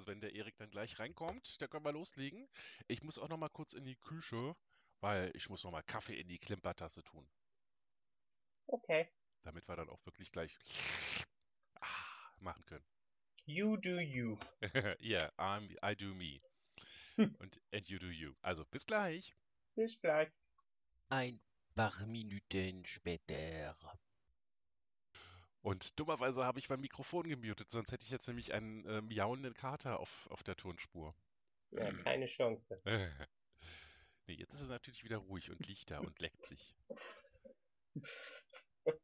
Also wenn der Erik dann gleich reinkommt, dann können wir loslegen. Ich muss auch noch mal kurz in die Küche, weil ich muss noch mal Kaffee in die Klimpertasse tun. Okay. Damit wir dann auch wirklich gleich ah, machen können. You do you. yeah, I'm, I do me. Und and you do you. Also bis gleich. Bis gleich. Ein paar Minuten später. Und dummerweise habe ich mein Mikrofon gemutet, sonst hätte ich jetzt nämlich einen äh, miauenden Kater auf, auf der Tonspur. Ja, keine Chance. nee, jetzt ist es natürlich wieder ruhig und liegt da und leckt sich.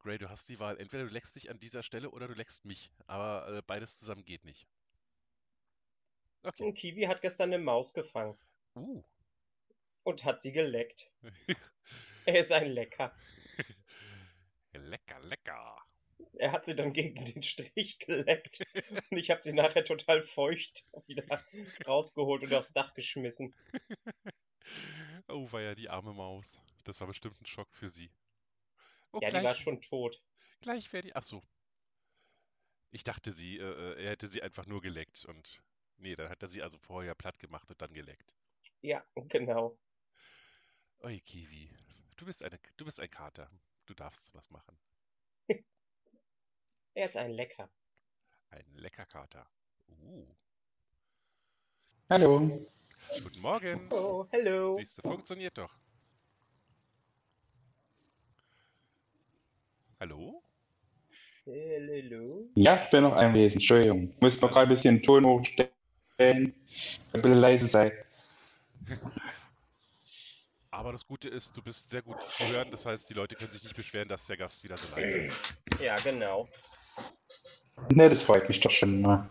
Gray, du hast die Wahl. Entweder du leckst dich an dieser Stelle oder du leckst mich. Aber äh, beides zusammen geht nicht. Okay. Und Kiwi hat gestern eine Maus gefangen Uh. und hat sie geleckt. Er ist ein Lecker. Lecker, lecker. Er hat sie dann gegen den Strich geleckt und ich habe sie nachher total feucht wieder rausgeholt und aufs Dach geschmissen. Oh, war ja die arme Maus. Das war bestimmt ein Schock für sie. Oh, Ja, die gleich, war schon tot. gleich wäre die. Ach so. Ich dachte, sie, äh, er hätte sie einfach nur geleckt und. Nee, dann hat er sie also vorher platt gemacht und dann geleckt. Ja, genau. Oi, Kiwi. Du bist eine, du bist ein Kater. Du darfst was machen. Er ist ein Lecker. Ein lecker Kater. Uh. Hallo. Guten Morgen. Oh, hello. Siehst du, funktioniert doch. Hallo? Hello. Ja, ich bin noch anwesend. Entschuldigung. Muss noch gerade ein bisschen Ton hochstellen. Ein bisschen leise sein. Aber das Gute ist, du bist sehr gut zu hören. Das heißt, die Leute können sich nicht beschweren, dass der Gast wieder so leise ist. Ja, genau. Ne, das freut mich doch schon mal.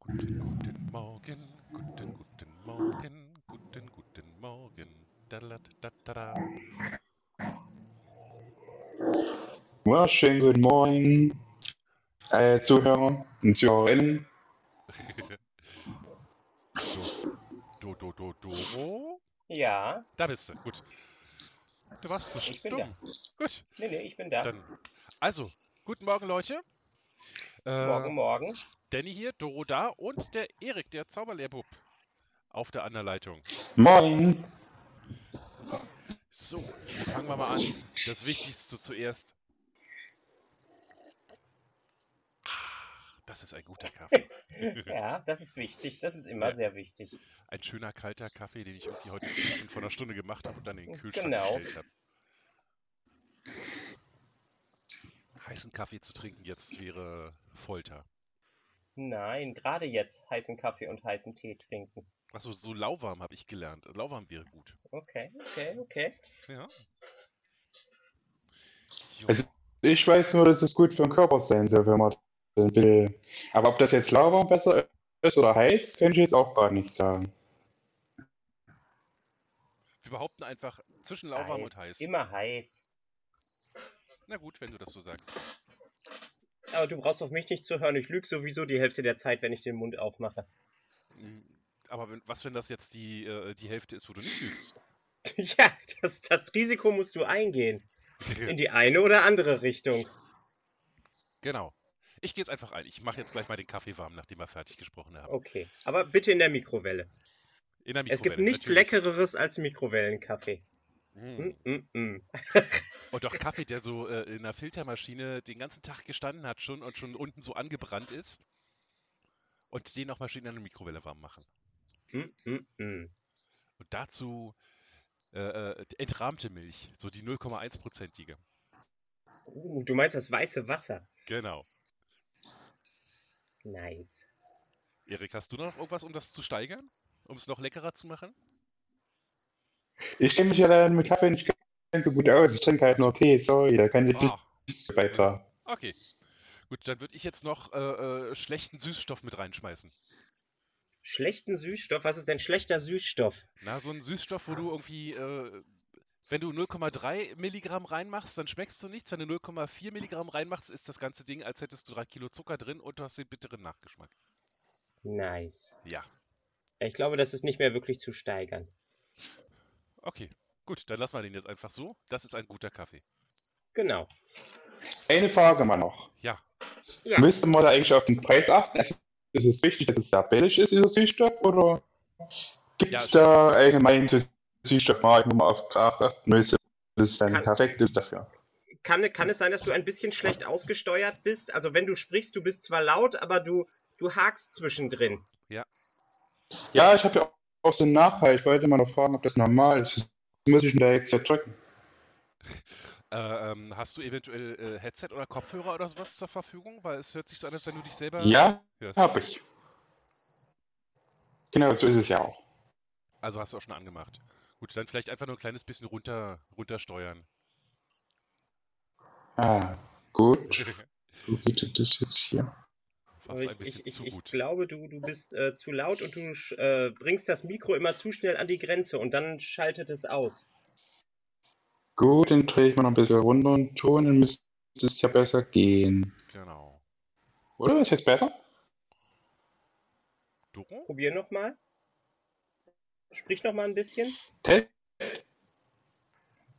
Guten, guten Morgen, guten, guten Morgen, guten, guten Morgen. Ja, schönen guten Morgen, äh, Zuhörer und Zuhörerinnen. Do, do, do, do, do. Ja, Da bist du, gut. Du warst so Ich bin stumm. Gut, nee, nee, ich bin da. dann. Also, guten Morgen, Leute. Äh, Morgen, morgen. Danny hier, Doro da und der Erik, der Zauberlehrbub, auf der anderen Leitung. Moin. So, fangen wir mal an. Das Wichtigste zuerst. Das ist ein guter Kaffee. Ja, das ist wichtig. Das ist immer Ja. sehr wichtig. Ein schöner kalter Kaffee, den ich irgendwie heute ein bisschen vor einer Stunde gemacht habe und dann in den Kühlschrank Genau. gestellt habe. Heißen Kaffee zu trinken jetzt wäre Folter. Nein, gerade jetzt heißen Kaffee und heißen Tee trinken. Achso, so lauwarm habe ich gelernt. Lauwarm wäre gut. Okay, okay, okay. Ja. Jo. Also- Ich weiß nur, dass es gut für den Körper sein soll, wenn man Aber ob das jetzt lauwarm besser ist oder heiß, kann ich jetzt auch gar nicht sagen. Wir behaupten einfach zwischen lauwarm und heiß. Immer heiß. Na gut, wenn du das so sagst. Aber du brauchst auf mich nicht zu hören. Ich lüge sowieso die Hälfte der Zeit, wenn ich den Mund aufmache. Mm, Aber wenn, was, wenn das jetzt die, äh, die Hälfte ist, wo du nicht lügst? Ja, das, das Risiko musst du eingehen. In die eine oder andere Richtung. genau. Ich gehe jetzt einfach ein. Ich mache jetzt gleich mal den Kaffee warm, nachdem wir fertig gesprochen haben. Okay. Aber bitte in der Mikrowelle. In der Es gibt Mikrowelle, nichts natürlich. Leckereres als Mikrowellenkaffee. Mm. Mm, mm, mm. Und doch Kaffee, der so äh, in einer Filtermaschine den ganzen Tag gestanden hat schon und schon unten so angebrannt ist. Und den nochmal schön in der Mikrowelle warm machen. Mm, mm. Und dazu äh, äh, entrahmte Milch, so die 0,1-prozentige. Uh, du meinst das weiße Wasser. Genau. Nice. Erik, hast du noch irgendwas, um das zu steigern? Um es noch leckerer zu machen? Ich kenne mich ja leider mit Kaffee nicht ganz so gut aus. Ich trinke halt nur Tee, sorry, da kann ich Ah, nichts beitragen. okay. Gut, dann würde ich jetzt noch äh, äh, schlechten Süßstoff mit reinschmeißen. Schlechten Süßstoff? Was ist denn schlechter Süßstoff? Na, so ein Süßstoff, wo du irgendwie, äh, wenn du 0,3 Milligramm reinmachst, dann schmeckst du nichts. Wenn du 0,4 Milligramm reinmachst, ist das ganze Ding, als hättest du 3 Kilo Zucker drin und du hast den bitteren Nachgeschmack. Nice. Ja, Ich glaube, das ist nicht mehr wirklich zu steigern. okay. Gut, dann lassen wir den jetzt einfach so. Das ist ein guter Kaffee. Genau. Eine Frage mal noch. Ja, Ja. Müsste man da eigentlich auf den Preis achten? Also, ist es wichtig, dass es sehr billig ist, dieser Süßstoff, oder gibt es Ja, da allgemein so Süßstoffmarken, wo man auf achten müsste, dass es dann Kann- perfekt ist dafür? Kann, kann es sein, dass du ein bisschen schlecht ausgesteuert bist? Also wenn du sprichst, du bist zwar laut, aber du, du hakst zwischendrin. Ja, ich habe ja auch so einen Nachhall. Ich wollte mal noch fragen, ob das normal ist. Das muss ich denn da jetzt drücken? Äh, ähm, hast du eventuell äh, Headset oder Kopfhörer oder sowas zur Verfügung? Weil es hört sich so an, als wenn du dich selber Ja, hörst. habe ich. Genau, so ist es ja auch. Also hast du auch schon angemacht. Gut, dann vielleicht einfach nur ein kleines bisschen runter, runtersteuern. Ah, gut. Wo geht denn das jetzt hier? Ich, ich, zu ich glaube, du, du bist äh, zu laut und du äh, bringst das Mikro immer zu schnell an die Grenze und dann schaltet es aus. Gut, dann drehe ich mal noch ein bisschen runter und Ton, dann müsste es ja besser gehen. Genau. Oder? Ist jetzt besser? Doro? Probier nochmal. Sprich nochmal ein bisschen. Test,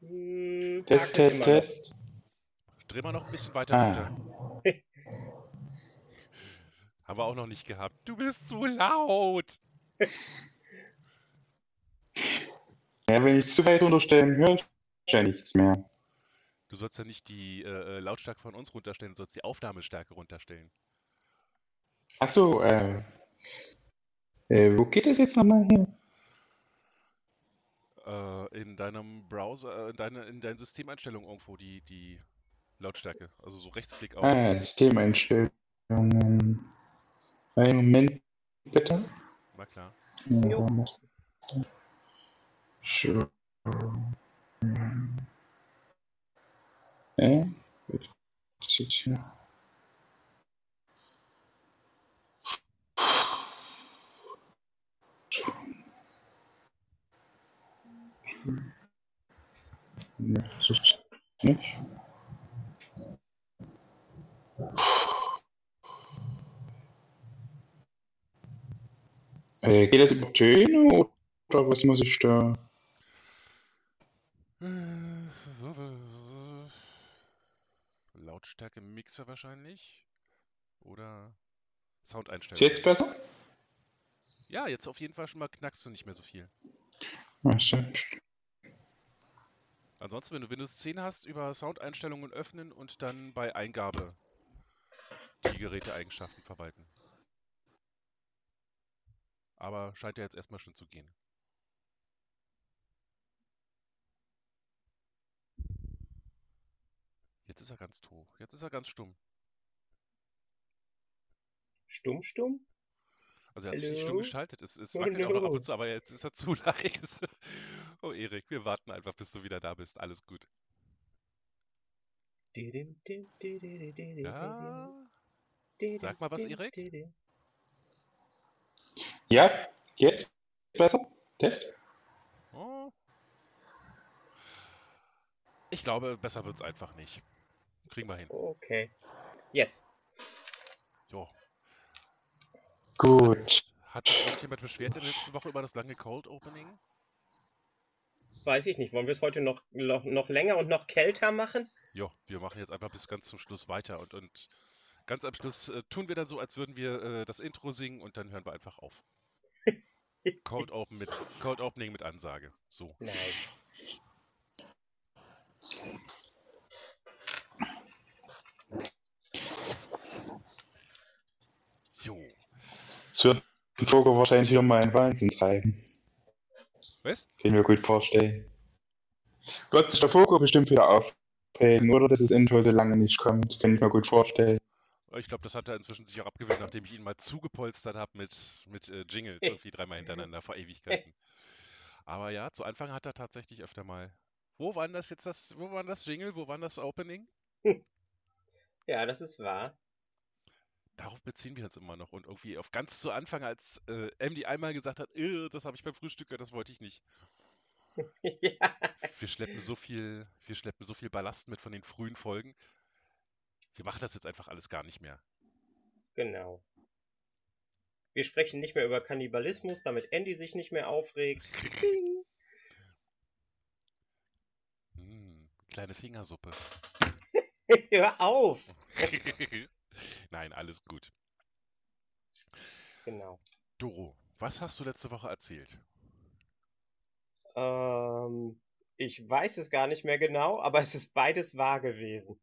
Hm, Test, Test, immer noch. Test. Dreh mal noch ein bisschen weiter Ah. runter. Haben wir auch noch nicht gehabt. Du bist zu laut. Ja, wenn ich zu weit runterstellen, höre ich ja nichts mehr. Du sollst ja nicht die äh, äh, Lautstärke von uns runterstellen, du sollst die Aufnahmestärke runterstellen. Ach so, äh, äh, wo geht das jetzt nochmal hin? Äh, in deinem Browser, äh, in, deine, in deinen Systemeinstellungen irgendwo die, die Lautstärke. Also so Rechtsklick auf. Ah, Systemeinstellungen. Einen Moment, bitte. Na klar. Ja, So. Äh, was ist jetzt hier? Das ist nicht. Äh, geht das über Töne oder was muss ich da? Lautstärke Mixer wahrscheinlich. Oder Ist Soundeinstellungen. jetzt besser? Ja, jetzt auf jeden Fall schon mal knackst du nicht mehr so viel. Ach. Ansonsten, wenn du Windows 10 hast, über Soundeinstellungen öffnen und dann bei Eingabe die Geräteeigenschaften verwalten. Aber scheint ja jetzt erstmal schon zu gehen. Jetzt ist er ganz tot. Jetzt ist er ganz stumm. Stumm, stumm? Also er hat sich nicht stumm geschaltet. Es, es wackelt auch noch ab und zu, aber jetzt ist er zu leise. Oh Erik, wir warten einfach, bis du wieder da bist. Alles gut. Ja, Sag mal was, Erik. Ja, jetzt besser? Test? Oh. Ich glaube, besser wird's einfach nicht. Kriegen wir hin. Okay. Yes. Jo. Gut. Hat sich irgendjemand beschwert in der letzten Woche über das lange Cold Opening? Weiß ich nicht. Wollen wir es heute noch, noch, noch länger und noch kälter machen? Jo, wir machen jetzt einfach bis ganz zum Schluss weiter und, und ganz am Schluss äh, tun wir dann so, als würden wir äh, das Intro singen und dann hören wir einfach auf. Cold, Open mit, Cold Opening mit Ansage. So. Nein. Jo. Es wird Vogel wahrscheinlich wieder mal in Wahnsinn treiben. Was? Kann ich mir gut vorstellen. Sich der Vogel bestimmt wieder aufregen, oder dass das Intro so lange nicht kommt. Kann ich mir gut vorstellen. Ich glaube, das hat er inzwischen sich auch abgewöhnt, nachdem ich ihn mal zugepolstert habe mit, mit äh, Jingles, irgendwie dreimal hintereinander vor Ewigkeiten. Aber ja, zu Anfang hat er tatsächlich öfter mal. Wo war denn das jetzt das, wo war denn das Jingle, wo war denn das Opening? Ja, das ist wahr. Darauf beziehen wir uns immer noch. Und irgendwie auf ganz zu Anfang, als äh, MD einmal gesagt hat, "Äh, das habe ich beim Frühstück gehört, das wollte ich nicht. ja. Wir schleppen so viel, wir schleppen so viel Ballast mit von den frühen Folgen. Wir machen das jetzt einfach alles gar nicht mehr. Genau. Wir sprechen nicht mehr über Kannibalismus, damit Andy sich nicht mehr aufregt. Hm, kleine Fingersuppe. Hör auf! Nein, alles gut. Genau. Doro, was hast du letzte Woche erzählt? Ähm, ich weiß es gar nicht mehr genau, aber es ist beides wahr gewesen.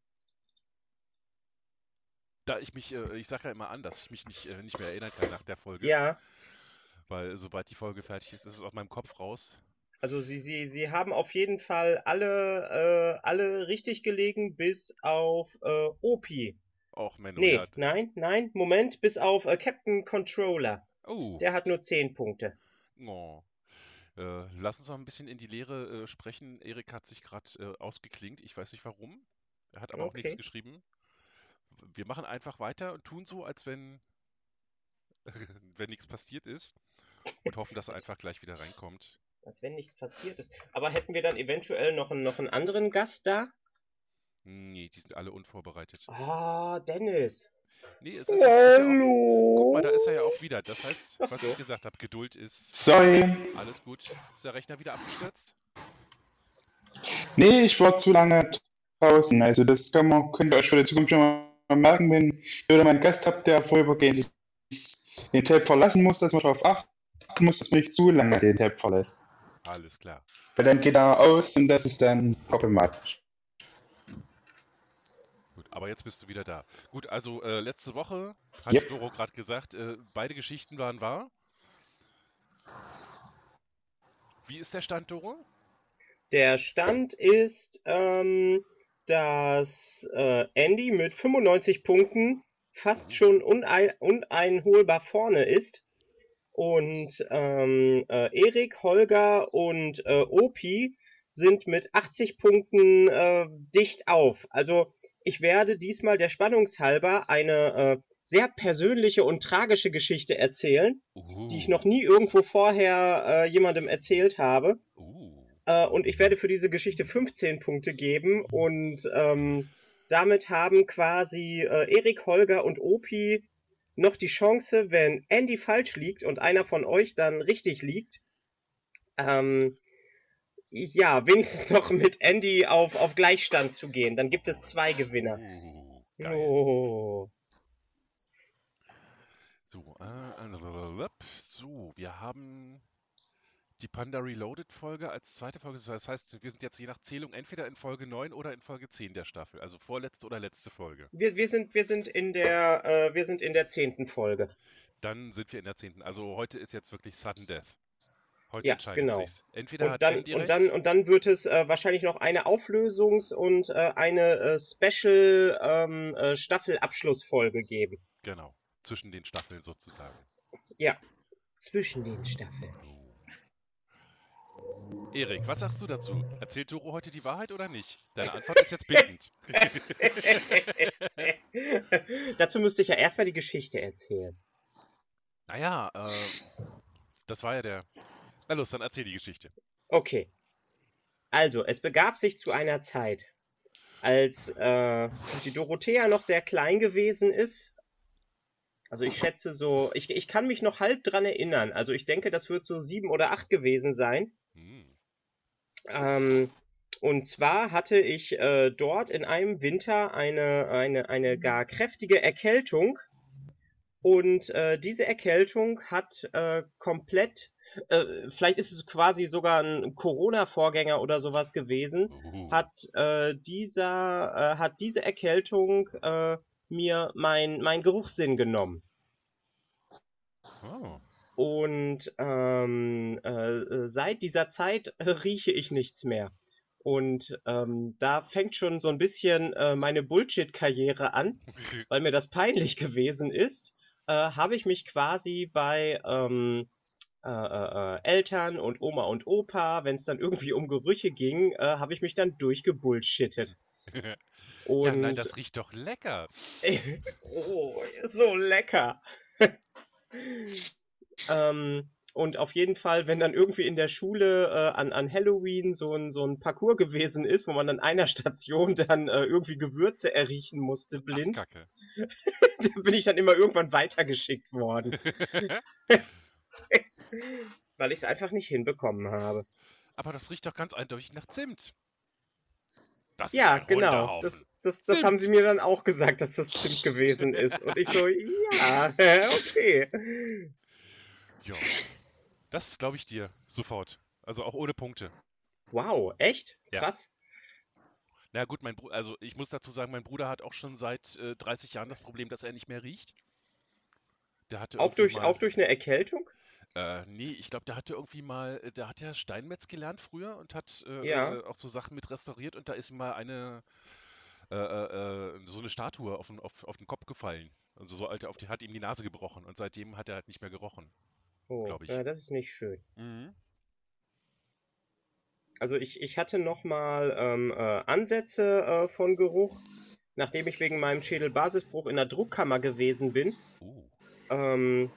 Da ich mich, äh, ich sage ja immer an, dass ich mich nicht, äh, nicht mehr erinnern kann nach der Folge, Ja, weil sobald die Folge fertig ist, ist es aus meinem Kopf raus. also sie, sie, sie haben auf jeden Fall alle, äh, alle richtig gelegen, bis auf äh, Opi. Auch Menno, Nee, ja. nein, nein, Moment, bis auf äh, Captain Controller. Oh, Der hat nur 10 Punkte. oh. Äh, lass uns noch ein bisschen in die Lehre äh, sprechen. Erik hat sich gerade äh, ausgeklingt. Ich weiß nicht warum. Er hat aber auch nichts Okay. geschrieben. Wir machen einfach weiter und tun so, als wenn, wenn nichts passiert ist und hoffen, dass er einfach gleich wieder reinkommt. Als wenn nichts passiert ist. Aber hätten wir dann eventuell noch einen, noch einen anderen Gast da? Nee, die sind alle unvorbereitet. Ah, Dennis. Nee, es ist, ja- ist ja auch. Hallo. Guck mal, da ist er ja auch wieder. Das heißt, was so. ich gesagt habe, Geduld ist Sorry. alles gut. Ist der Rechner wieder abgestürzt? Nee, ich war zu lange draußen. Also das kann man, könnt ihr euch für die Zukunft schon mal merken, wenn ihr wieder mal einen Gast habt, der vorübergehend den Tab verlassen muss, dass man darauf achten muss, dass man nicht zu lange den Tab verlässt. Alles klar. Weil dann geht er aus und das ist dann problematisch. Aber jetzt bist du wieder da. Gut, also äh, letzte Woche hat Yep. Doro gerade gesagt, äh, beide Geschichten waren wahr. Wie ist der Stand, Doro? Der Stand ist, ähm, dass äh, Andy mit 95 Punkten fast schon unei uneinholbar vorne ist. Und ähm, äh, Erik, Holger und äh, Opi sind mit 80 Punkten äh, dicht auf. Also ich werde diesmal der Spannungshalber eine äh, sehr persönliche und tragische Geschichte erzählen, die ich noch nie irgendwo vorher äh, jemandem erzählt habe. Uh, Äh, und ich werde für diese Geschichte 15 Punkte geben und ähm, damit haben quasi äh, Erik, Holger und Opi noch die Chance, wenn Andy falsch liegt und einer von euch dann richtig liegt, ähm, ja, wenigstens noch mit Andy auf, auf Gleichstand zu gehen. Dann gibt es zwei Gewinner. geil. Oh. So, äh, so, wir haben die Panda Reloaded Folge als zweite Folge. Das heißt, wir sind jetzt je nach Zählung entweder in Folge 9 oder in Folge 10 der Staffel. Also vorletzte oder letzte Folge. Wir, wir, sind, wir, sind in der, äh, wir sind in der zehnten Folge. Dann sind wir in der 10. Also heute ist jetzt wirklich Sudden Death. Heute Ja, genau. sich's. Entweder Und dann, und, dann, und dann wird es äh, wahrscheinlich noch eine Auflösungs- und äh, eine äh, Special ähm, äh, Staffelabschlussfolge geben. Genau. Zwischen den Staffeln sozusagen. Ja. Zwischen den Staffeln. Erik, was sagst du dazu? Erzählt Doro heute die Wahrheit oder nicht? Deine Antwort ist jetzt bindend. Dazu müsste ich ja erstmal die Geschichte erzählen. naja, äh, das war ja der. Na los, dann erzähl die Geschichte. Okay. Also, es begab sich zu einer Zeit, als äh, die Dorothea noch sehr klein gewesen ist. Also ich schätze so, ich, ich kann mich noch halb dran erinnern. Also ich denke, das wird so sieben oder acht gewesen sein. Hm. Ähm, und zwar hatte ich äh, dort in einem Winter eine, eine, eine gar kräftige Erkältung. Und äh, diese Erkältung hat äh, komplett, äh, vielleicht ist es quasi sogar ein Corona-Vorgänger oder sowas gewesen, Uh. hat äh, dieser, äh, hat diese Erkältung äh, mir mein, mein Geruchssinn genommen. Oh. Und ähm, äh, seit dieser Zeit rieche ich nichts mehr. Und ähm, da fängt schon so ein bisschen meine Bullshit-Karriere an, weil mir das peinlich gewesen ist. Habe ich mich quasi bei ähm, äh, äh, äh, Eltern und Oma und Opa, wenn es dann irgendwie um Gerüche ging, äh, habe ich mich dann durchgebullshittet. Und ja, nein, das riecht doch lecker. oh, so lecker. ähm, und auf jeden Fall, wenn dann irgendwie in der Schule äh, an, an Halloween so ein, so ein Parcours gewesen ist, wo man an einer Station dann äh, irgendwie Gewürze erriechen musste, Ach, blind, Kacke. da bin ich dann immer irgendwann weitergeschickt worden, weil ich es einfach nicht hinbekommen habe. Aber das riecht doch ganz eindeutig nach Zimt. Das Ja, ist ein genau. Das, das, das haben sie mir dann auch gesagt, dass das Zimt gewesen ist. Und ich so, ja, okay. Ja. Das glaube ich dir sofort. Also auch ohne Punkte. Wow, echt? Ja. Krass. Na gut, mein Bruder, also ich muss dazu sagen, mein Bruder hat auch schon seit äh, 30 Jahren das Problem, dass er nicht mehr riecht. Der hatte Auch durch, mal, auch durch eine Erkältung? Äh, nee, ich glaube, der hatte irgendwie mal, äh, der hat ja Steinmetz gelernt früher und hat äh, Ja. äh, auch so Sachen mit restauriert und da ist ihm mal eine, äh, so eine Statue auf den, auf, auf den Kopf gefallen. Also so alte, auf die, hat ihm die Nase gebrochen und seitdem hat er halt nicht mehr gerochen. Oh, Glaub ich. ja, das ist nicht schön. Mhm. Also ich, ich hatte nochmal ähm, äh, Ansätze von Geruch, nachdem ich wegen meinem Schädelbasisbruch in der Druckkammer gewesen bin. Uh, Ähm,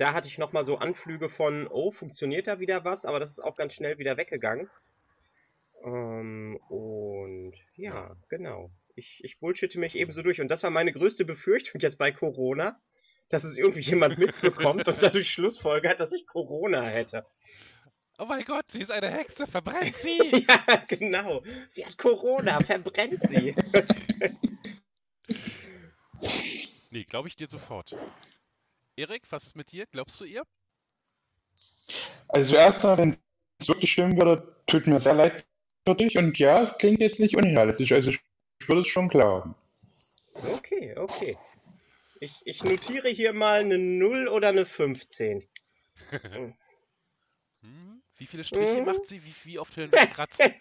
da hatte ich nochmal so Anflüge von, oh, funktioniert da wieder was, aber das ist auch ganz schnell wieder weggegangen. Ähm, und ja, genau. Ich, ich bullshitte mich ebenso durch. Und das war meine größte Befürchtung jetzt bei Corona, dass es irgendwie jemand mitbekommt und dadurch Schlussfolgert, dass ich Corona hätte. Oh mein Gott, sie ist eine Hexe, verbrennt sie! Ja, genau. Sie hat Corona, verbrennt sie. nee, glaube ich dir sofort. Erik, was ist mit dir? Glaubst du ihr? Also zuerst mal, wenn es wirklich schlimm würde, tut mir sehr leid für dich. Und ja, es klingt jetzt nicht unrealistisch. Also ich würde es schon glauben. Okay, okay. Ich, ich notiere hier mal eine 0 oder eine 15. Hm? Wie viele Striche Mhm. macht sie? Wie, wie oft hören wir sie kratzen?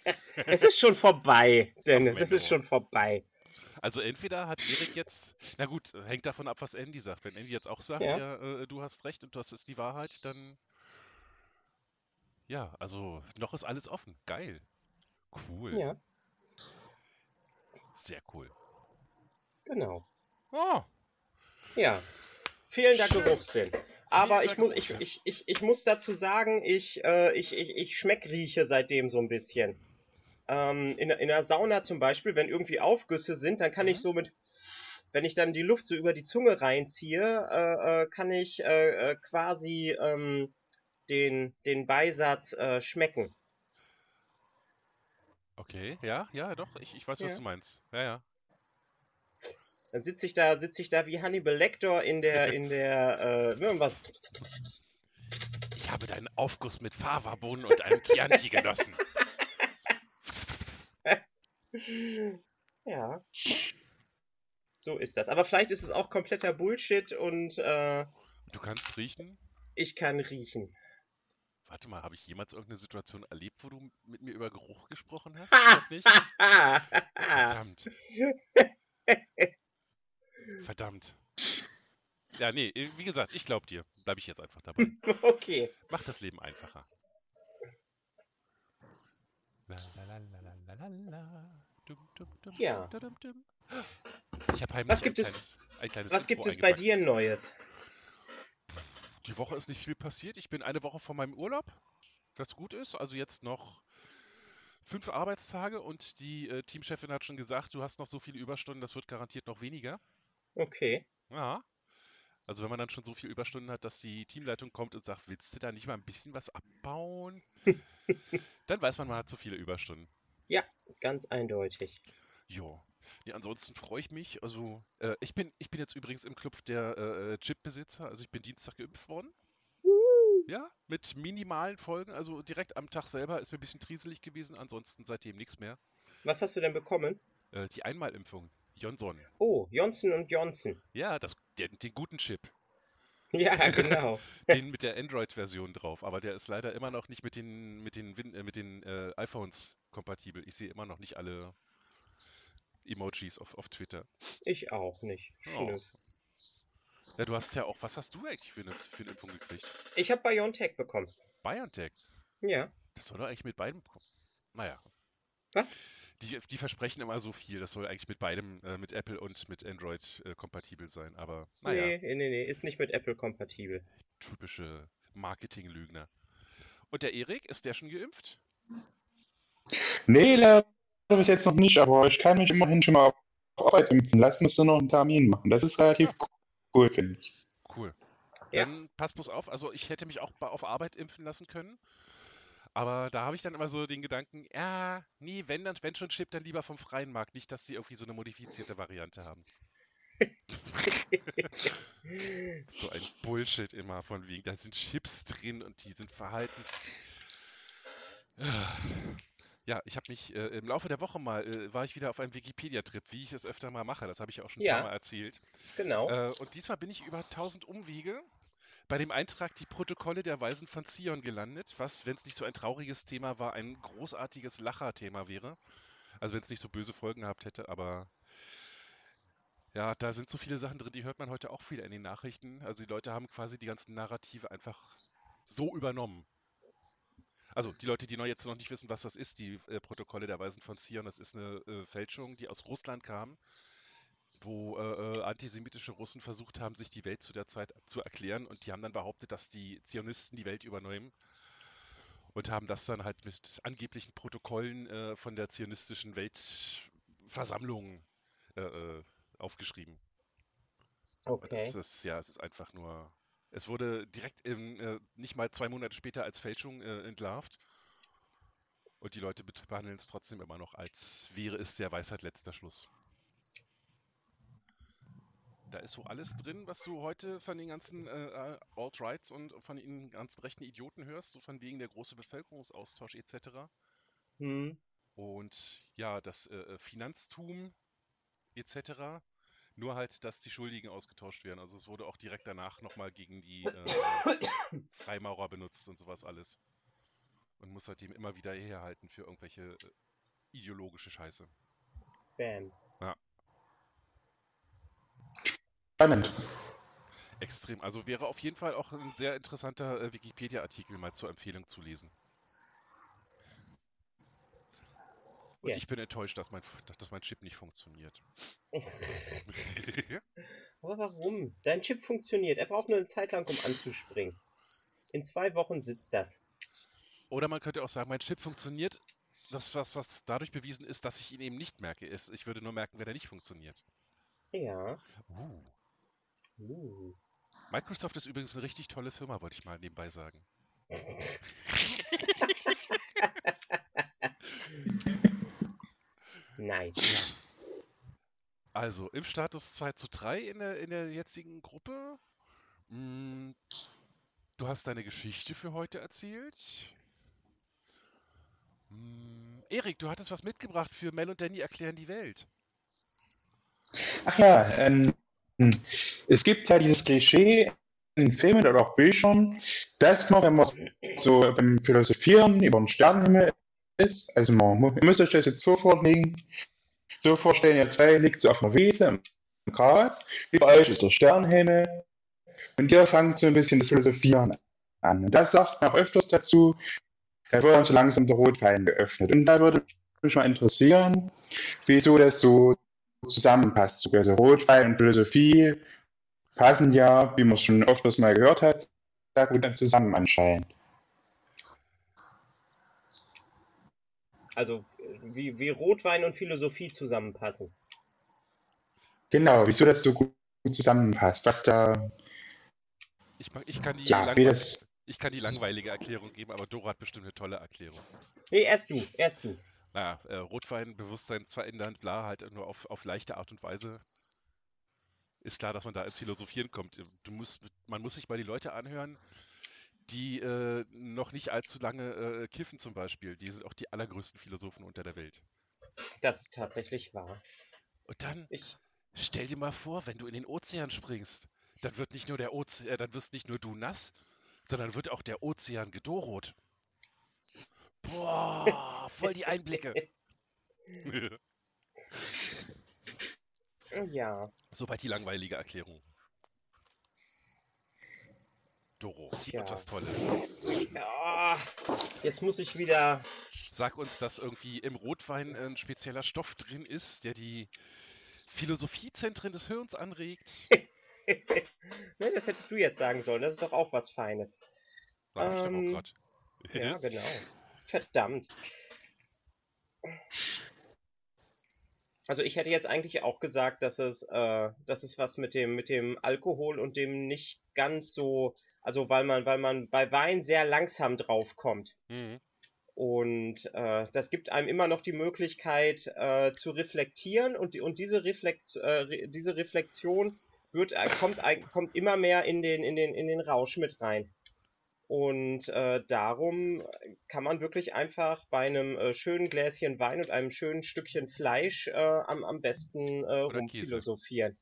Es ist schon vorbei, Dennis. Ach, Es ist schon vorbei. Also entweder hat Erik jetzt, na gut, hängt davon ab, was Andy sagt. Wenn Andy jetzt auch sagt, Ja. ja, äh, du hast recht und das ist die Wahrheit, dann ja, also noch ist alles offen. Geil. Cool. Ja, Sehr cool. genau. Oh, Ja. Fehlender Schön. Geruchssinn. Aber ich muss, ich, ich, ich, ich muss dazu sagen, ich, äh, ich, ich, ich schmeckrieche seitdem so ein bisschen. Ähm, in, in der Sauna zum Beispiel, wenn irgendwie Aufgüsse sind, dann kann ich Mhm. so mit, wenn ich dann die Luft so über die Zunge reinziehe, äh, äh, kann ich äh, äh, quasi ähm, den, den Beisatz äh, schmecken. okay, ja, ja, doch, ich, ich weiß, was Ja. du meinst. Ja, ja. Dann sitze ich da, sitze ich da wie Hannibal Lecter in der, in der, äh, ne, was, Ich habe deinen Aufguss mit Fava-Bohnen und einem Chianti genossen. Ja. So ist das. Aber vielleicht ist es auch kompletter Bullshit und äh, Du kannst riechen. ich kann riechen. Warte mal, habe ich jemals irgendeine Situation erlebt, wo du mit mir über Geruch gesprochen hast? Nicht. Verdammt. Verdammt. Ja, nee, wie gesagt, ich glaub dir. Bleib ich jetzt einfach dabei. okay. Mach das Leben einfacher. La, la, la, Dum, dum, dum, Ja. dum, dum, dum. Ich habe heimlich Was gibt ein es- kleines, ein kleines Was gibt Intro es bei dir Neues? Die Woche ist nicht viel passiert. Ich bin eine Woche vor meinem Urlaub, was gut ist. Also jetzt noch fünf Arbeitstage und die äh, Teamchefin hat schon gesagt, du hast noch so viele Überstunden, das wird garantiert noch weniger. Okay. Ja. Also wenn man dann schon so viele Überstunden hat, dass die Teamleitung kommt und sagt, willst du da nicht mal ein bisschen was abbauen? dann weiß man, man hat zu viele Überstunden. Ganz eindeutig. Jo. Ja, ansonsten freue ich mich. Also äh, ich bin, ich bin jetzt übrigens im Club der äh, Chip-Besitzer. Also ich bin Dienstag geimpft worden. Ja, mit minimalen Folgen. Also direkt am Tag selber ist mir ein bisschen trieselig gewesen. Ansonsten seitdem nichts mehr. Was hast du denn bekommen? Äh, die Einmalimpfung. Johnson. Oh, Johnson und Johnson. Ja, das, den, den guten Chip. Ja, genau. Den mit der Android-Version drauf. Aber der ist leider immer noch nicht mit den, mit den, Win äh, mit den äh, iPhones kompatibel. Ich sehe immer noch nicht alle Emojis auf, auf Twitter. Ich auch nicht. Oh. Schlimm. Ja, du hast ja auch, was hast du eigentlich für eine, für eine Impfung gekriegt? Ich habe BioNTech bekommen. BioNTech. Ja. Das soll doch eigentlich mit beidem kommen. Naja. Was? Die, die versprechen immer so viel. Das soll eigentlich mit beidem, äh, mit Apple und mit Android äh, kompatibel sein. Aber naja, Nee, nee, nee, ist nicht mit Apple kompatibel. typische Marketing-Lügner. Und der Erik, ist der schon geimpft? Nee, leider bis jetzt noch nicht, aber ich kann mich immerhin schon mal auf Arbeit impfen lassen, musst du noch einen Termin machen. Das ist relativ cool, finde ich. Cool. Ja. Dann pass bloß auf. Also ich hätte mich auch auf Arbeit impfen lassen können. Aber da habe ich dann immer so den Gedanken, ja, nee, wenn, dann, wenn schon Chip, dann lieber vom freien Markt, nicht, dass sie irgendwie so eine modifizierte Variante haben. so ein Bullshit immer von wegen, da sind Chips drin und die sind verhaltens. Ja, ich habe mich äh, im Laufe der Woche mal, äh, war ich wieder auf einem Wikipedia-Trip, wie ich es öfter mal mache. Das habe ich auch schon ein Ja. paar Mal erzählt. Genau. Äh, und diesmal bin ich über 1000 Umwege bei dem Eintrag die Protokolle der Weisen von Zion gelandet, was, wenn es nicht so ein trauriges Thema war, ein großartiges Lacherthema wäre. Also wenn es nicht so böse Folgen gehabt hätte, aber ja, da sind so viele Sachen drin, die hört man heute auch viel in den Nachrichten. Also die Leute haben quasi die ganzen Narrative einfach so übernommen. Also die Leute, die noch jetzt noch nicht wissen, was das ist, die äh, Protokolle der Weisen von Zion, das ist eine äh, Fälschung, die aus Russland kam, wo äh, äh, antisemitische Russen versucht haben, sich die Welt zu der Zeit zu erklären und die haben dann behauptet, dass die Zionisten die Welt übernehmen und haben das dann halt mit angeblichen Protokollen äh, von der zionistischen Weltversammlung äh, aufgeschrieben. Okay. das ist, ja, es ist einfach nur. Es wurde direkt im, äh, nicht mal zwei Monate später als Fälschung äh, entlarvt. Und die Leute behandeln es trotzdem immer noch, als wäre es der Weisheit letzter Schluss. Da ist so alles drin, was du heute von den ganzen äh, äh, Alt-Rights und von den ganzen rechten Idioten hörst, so von wegen der große Bevölkerungsaustausch etc. Hm. Und ja, das äh, äh, Finanztum etc. Nur halt, dass die Schuldigen ausgetauscht werden. Also es wurde auch direkt danach nochmal gegen die äh, Freimaurer benutzt und sowas alles. Und muss seitdem immer wieder herhalten für irgendwelche äh, ideologische Scheiße. Bam. Spannend. Extrem. Also wäre auf jeden Fall auch ein sehr interessanter äh, Wikipedia-Artikel mal zur Empfehlung zu lesen. Und Yes. ich bin enttäuscht, dass mein, dass mein Chip nicht funktioniert. Aber warum? Dein Chip funktioniert. Er braucht nur eine Zeit lang, um anzuspringen. In zwei Wochen sitzt das. Oder man könnte auch sagen, mein Chip funktioniert. Das, was, was dadurch bewiesen ist, dass ich ihn eben nicht merke, ist, ich würde nur merken, wenn er nicht funktioniert. Ja. Uh. Uh. Microsoft ist übrigens eine richtig tolle Firma, wollte ich mal nebenbei sagen. Nice. Also, im Status 2 zu 3 in der, in der jetzigen Gruppe. Mm, Du hast deine Geschichte für heute erzählt. Mm, Erik, du hattest was mitgebracht für Mel und Danny erklären die Welt. Ach ja, ähm, es gibt ja dieses Klischee in Filmen oder auch Büchern, dass man, wenn man so beim Philosophieren über den Sternenhimmel ist, also man, ihr müsst euch das jetzt so vorlegen, so vorstellen, ihr zwei liegt so auf einer Wiese im Gras, über euch ist der Sternenhimmel und ihr fangt so ein bisschen das Philosophieren an. Und das sagt man auch öfters dazu, da wird dann so langsam der Rotwein geöffnet. Und da würde mich mal interessieren, wieso das so zusammenpasst. Also Rotwein und Philosophie passen ja, wie man schon öfters mal gehört hat, sehr gut zusammen anscheinend. Also, wie, wie Rotwein und Philosophie zusammenpassen. Genau, wieso das so gut zusammenpasst. Was da, Ich, ich, kann die ja, wie das, ich kann die langweilige Erklärung geben, aber Dora hat bestimmt eine tolle Erklärung. Nee, erst du, erst du. Naja, äh, Rotwein, bewusstseinsverändernd, bla, halt nur auf, auf leichte Art und Weise. Ist klar, dass man da ins Philosophieren kommt. Du musst, man muss sich mal die Leute anhören, die äh, noch nicht allzu lange äh, kiffen zum Beispiel. Die sind auch die allergrößten Philosophen unter der Welt. Das ist tatsächlich wahr. Und dann Ich, stell dir mal vor, wenn du in den Ozean springst, dann wird nicht nur der Ozean, äh, dann wirst nicht nur du nass, sondern wird auch der Ozean gedorot. Boah, voll die Einblicke. ja. Soweit die langweilige Erklärung. Doro, gib uns Tja. was Tolles. ja. Jetzt muss ich wieder. Sag uns, dass irgendwie im Rotwein ein spezieller Stoff drin ist, der die Philosophiezentren des Hirns anregt. ne, das hättest du jetzt sagen sollen. Das ist doch auch was Feines. Sag ich doch auch Ähm, grad. Ja, genau. Verdammt. Also ich hätte jetzt eigentlich auch gesagt, dass es, äh, dass es was mit dem, mit dem Alkohol und dem nicht ganz so, also weil man, weil man bei Wein sehr langsam draufkommt. Mhm. Und äh, das gibt einem immer noch die Möglichkeit äh, zu reflektieren und, die, und diese, Reflekt, äh, re, diese Reflexion wird, äh, kommt, kommt immer mehr in den, in, den, in den Rausch mit rein. Und äh, darum kann man wirklich einfach bei einem äh, schönen Gläschen Wein und einem schönen Stückchen Fleisch äh, am, am besten äh, rumphilosophieren.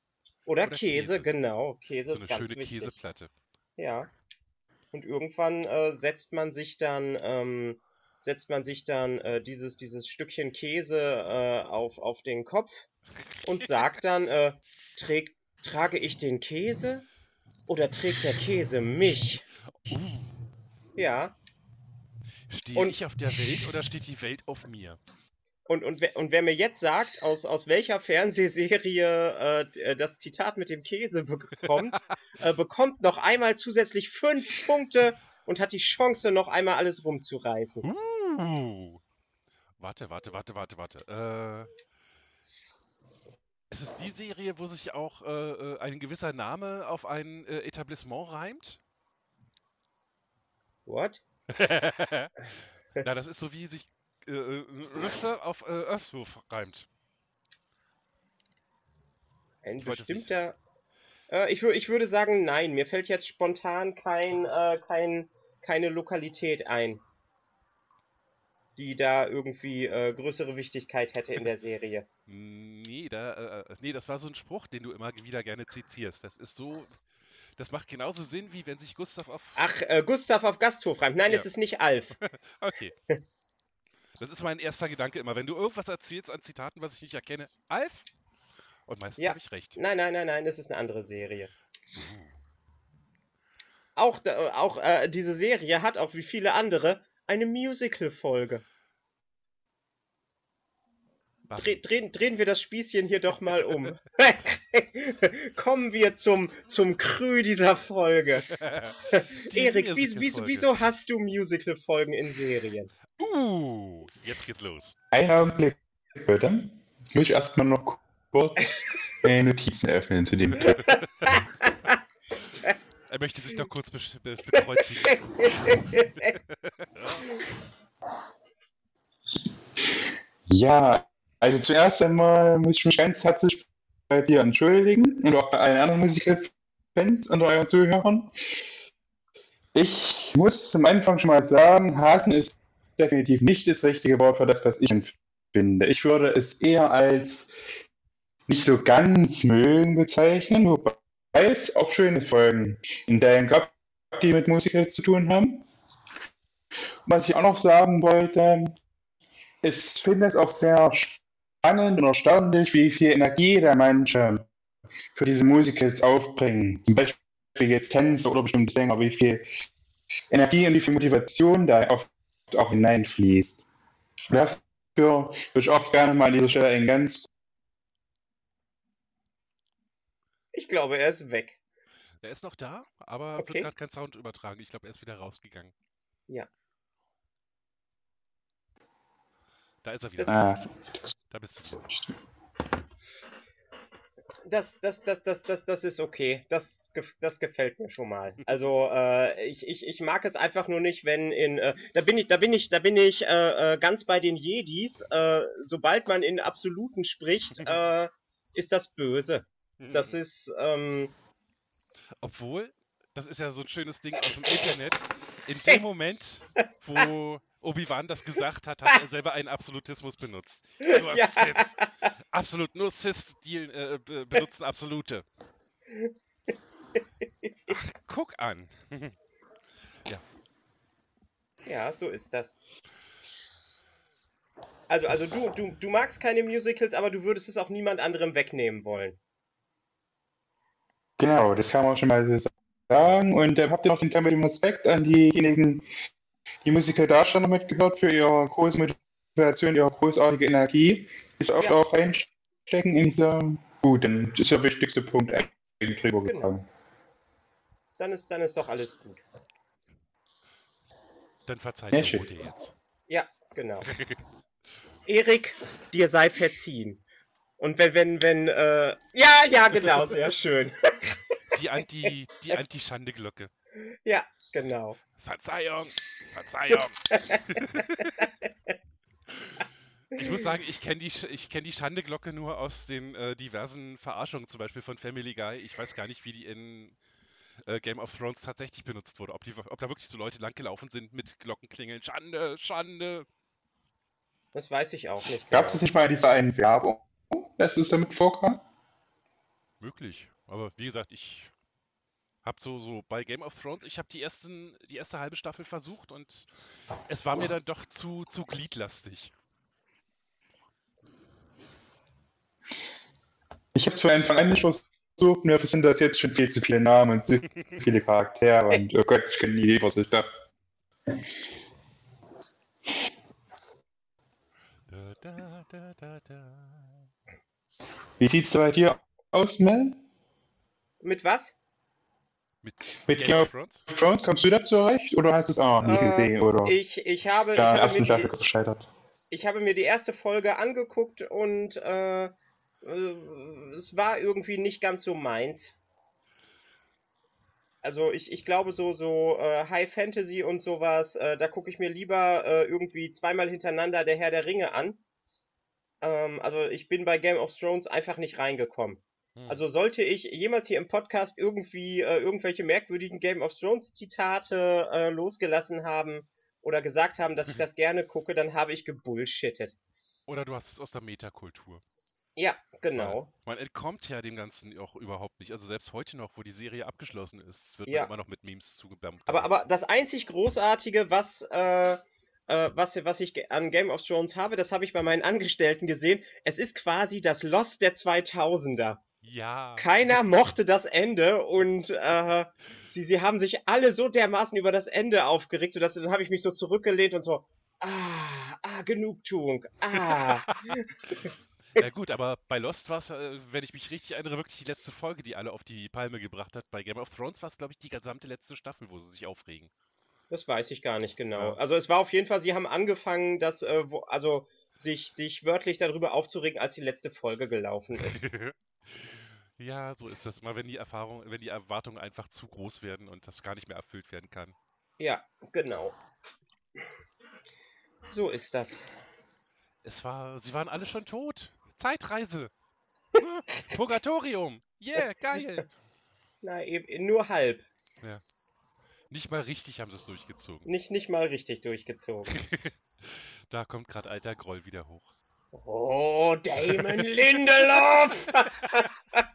Oder, Oder Käse, Käse. genau. Käse So ist eine ganz schöne wichtig. Käseplatte. Ja. Und irgendwann äh, setzt man sich dann, ähm, setzt man sich dann äh, dieses, dieses Stückchen Käse äh, auf, auf den Kopf und sagt dann, äh, träg, trage ich den Käse oder trägt der Käse mich? Uh, Ja. stehe Und- ich auf der Welt oder steht die Welt auf mir? Und, und, wer, und wer mir jetzt sagt, aus, aus welcher Fernsehserie äh, äh, das Zitat mit dem Käse bekommt, äh, bekommt noch einmal zusätzlich fünf Punkte und hat die Chance, noch einmal alles rumzureißen. Uh. Warte, warte, warte, warte, warte. Äh, ist es die Serie, wo sich auch äh, äh, ein gewisser Name auf ein Etablissement reimt? What? Na, das ist so wie sich äh, äh, Rüffe auf äh, Östhof reimt. Ein Ich bestimmter. Äh, ich, ich würde sagen, nein. Mir fällt jetzt spontan kein, äh, kein, keine Lokalität ein, die da irgendwie äh, größere Wichtigkeit hätte in der Serie. Nee, da, äh, nee, das war so ein Spruch, den du immer wieder gerne zitierst. Das ist so, das macht genauso Sinn, wie wenn sich Gustav auf... Ach, äh, Gustav auf Gasthof reimt. Nein, Ja. es ist nicht Alf. Okay. Das ist mein erster Gedanke immer. Wenn du irgendwas erzählst an Zitaten, was ich nicht erkenne, Alf? Und meistens Ja. habe ich recht. Nein, nein, nein, nein, es ist eine andere Serie. Auch, da- äh, auch äh, diese Serie hat auch wie viele andere eine Musical-Folge. Dreh, drehen, drehen wir das Spießchen hier doch mal um. Kommen wir zum, zum Krü dieser Folge. Die Erik, wie, wieso, Musical-Folge. wieso hast du Musical-Folgen in Serien? Uh, jetzt geht's los. Einen Augenblick, bitte. Ich muss erstmal noch kurz Notizen öffnen zu dem Tipp. Er möchte sich noch kurz be bekreuzigen. Ja, also zuerst einmal muss ich mich ganz herzlich bei dir entschuldigen und auch bei allen anderen Musical-Fans unter euren Zuhörern. Ich muss zum Anfang schon mal sagen, Hasen ist definitiv nicht das richtige Wort für das, was ich finde. Ich würde es eher als nicht so ganz mögen bezeichnen, wobei es auch schöne Folgen in Serien gab, die mit Musicals zu tun haben. Was ich auch noch sagen wollte, ich finde es auch sehr spannend und erstaunlich, wie viel Energie da manche für diese Musicals aufbringen. Zum Beispiel jetzt Tänze oder bestimmte Sänger, wie viel Energie und wie viel Motivation da oft auch hineinfließt. Und dafür würde ich auch gerne mal an dieser Stelle ein ganz Ich glaube, er ist weg. Er ist noch da, aber Okay. wird gerade kein Sound übertragen. Ich glaube, er ist wieder rausgegangen. Ja. Da ist er wieder. Ah, Da bist du. Das, das, das, das, das, das ist okay. Das, das gefällt mir schon mal. Also äh, ich, ich, ich mag es einfach nur nicht, wenn in äh, da bin ich da bin ich da bin ich äh, äh, ganz bei den Jedis. Äh, sobald man in Absoluten spricht, äh, ist das böse. Das ist ähm, Obwohl, das ist ja so ein schönes Ding aus dem Internet. In dem Moment, wo Obi-Wan das gesagt hat, hat er selber einen Absolutismus benutzt. Nur Ja. Sith. Absolut, nur Sith dealen, äh, be- benutzen Absolute. Ach, guck an. ja so ist das. Also also du, du du magst keine Musicals, aber du würdest es auch niemand anderem wegnehmen wollen. genau, das kann man schon mal so sagen. Und äh, habt ihr noch den temporären Respekt an diejenigen, die Musical-Darsteller mitgehört für ihre große Motivation, ihre großartige Energie, die sie oft Ja. auch reinstecken in dieser Gut, dann ist der wichtigste Punkt eigentlich drüber Genau. gegangen. Dann ist dann ist doch alles gut. Dann verzeiht schön. Rudi jetzt. Ja, genau. Erik, dir sei verziehen. Und wenn, wenn, wenn, äh, ja, ja, genau, sehr schön. Die Anti, die Anti-Schande-Glocke. Ja, genau. Verzeihung, Verzeihung. ich muss sagen, ich kenne die, ich kenn die Schandeglocke nur aus den äh, diversen Verarschungen, zum Beispiel von Family Guy. Ich weiß gar nicht, wie die in äh, Game of Thrones tatsächlich benutzt wurde. Ob, die, ob da wirklich so Leute langgelaufen sind mit Glockenklingeln. Schande, Schande. Das weiß ich auch nicht. Gab es genau. das nicht mal in dieser einen Werbung, dass es damit vorkam? Möglich. Aber wie gesagt, ich habe so, so bei Game of Thrones, ich habe die ersten, die erste halbe Staffel versucht und es war mir dann doch zu, zu gliedlastig. Ich habe es von Anfang an nicht versucht, nur sind das jetzt schon viel zu viele Namen und zu viele Charaktere und oh Gott, ich kenne nie Idee, was ich da. Da, da, da, da, da. Wie sieht's da bei dir aus, Mel? Mit was? Mit, Mit Game Game of Thrones? Thrones kommst du da zurecht oder hast du es auch noch nie Äh, gesehen oder Ich, ich, habe, ich, da der habe ersten mir Staffel die, gescheitert? ich habe mir die erste Folge angeguckt und äh, äh, es war irgendwie nicht ganz so meins. Also ich, ich glaube so so äh, High Fantasy und sowas, äh, da gucke ich mir lieber äh, irgendwie zweimal hintereinander der Herr der Ringe an. Ähm, also ich bin bei Game of Thrones einfach nicht reingekommen. Hm. Also sollte ich jemals hier im Podcast irgendwie äh, irgendwelche merkwürdigen Game of Thrones Zitate äh, losgelassen haben oder gesagt haben, dass ich das gerne gucke, dann habe ich gebullshittet. Oder du hast es aus der Metakultur. Ja, genau. Man entkommt ja dem Ganzen auch überhaupt nicht. Also selbst heute noch, wo die Serie abgeschlossen ist, wird Ja. man immer noch mit Memes zugebammt. Aber, aber das einzig Großartige, was, äh, äh, was, was ich an Game of Thrones habe, das habe ich bei meinen Angestellten gesehen. Es ist quasi das Lost der 2000er. Ja. Keiner mochte das Ende und äh, sie, sie haben sich alle so dermaßen über das Ende aufgeregt, sodass dann habe ich mich so zurückgelehnt und so, ah, ah, Genugtuung, ah. Ja gut, aber bei Lost war es, äh, wenn ich mich richtig erinnere, wirklich die letzte Folge, die alle auf die Palme gebracht hat. Bei Game of Thrones war es, glaube ich, die gesamte letzte Staffel, wo sie sich aufregen. Das weiß ich gar nicht genau. Ja. Also es war auf jeden Fall, sie haben angefangen, das, äh, wo, also sich, sich wörtlich darüber aufzuregen, als die letzte Folge gelaufen ist. Ja, so ist das immer, wenn die Erfahrung, wenn die Erwartungen einfach zu groß werden und das gar nicht mehr erfüllt werden kann. Ja, genau. So ist das. Es war, sie waren alle schon tot. Zeitreise. Purgatorium. Yeah, geil. Na, eben nur halb. Nicht mal richtig haben sie es durchgezogen. Nicht, nicht mal richtig durchgezogen. Da kommt gerade alter Groll wieder hoch. Oh, Damon Lindelof!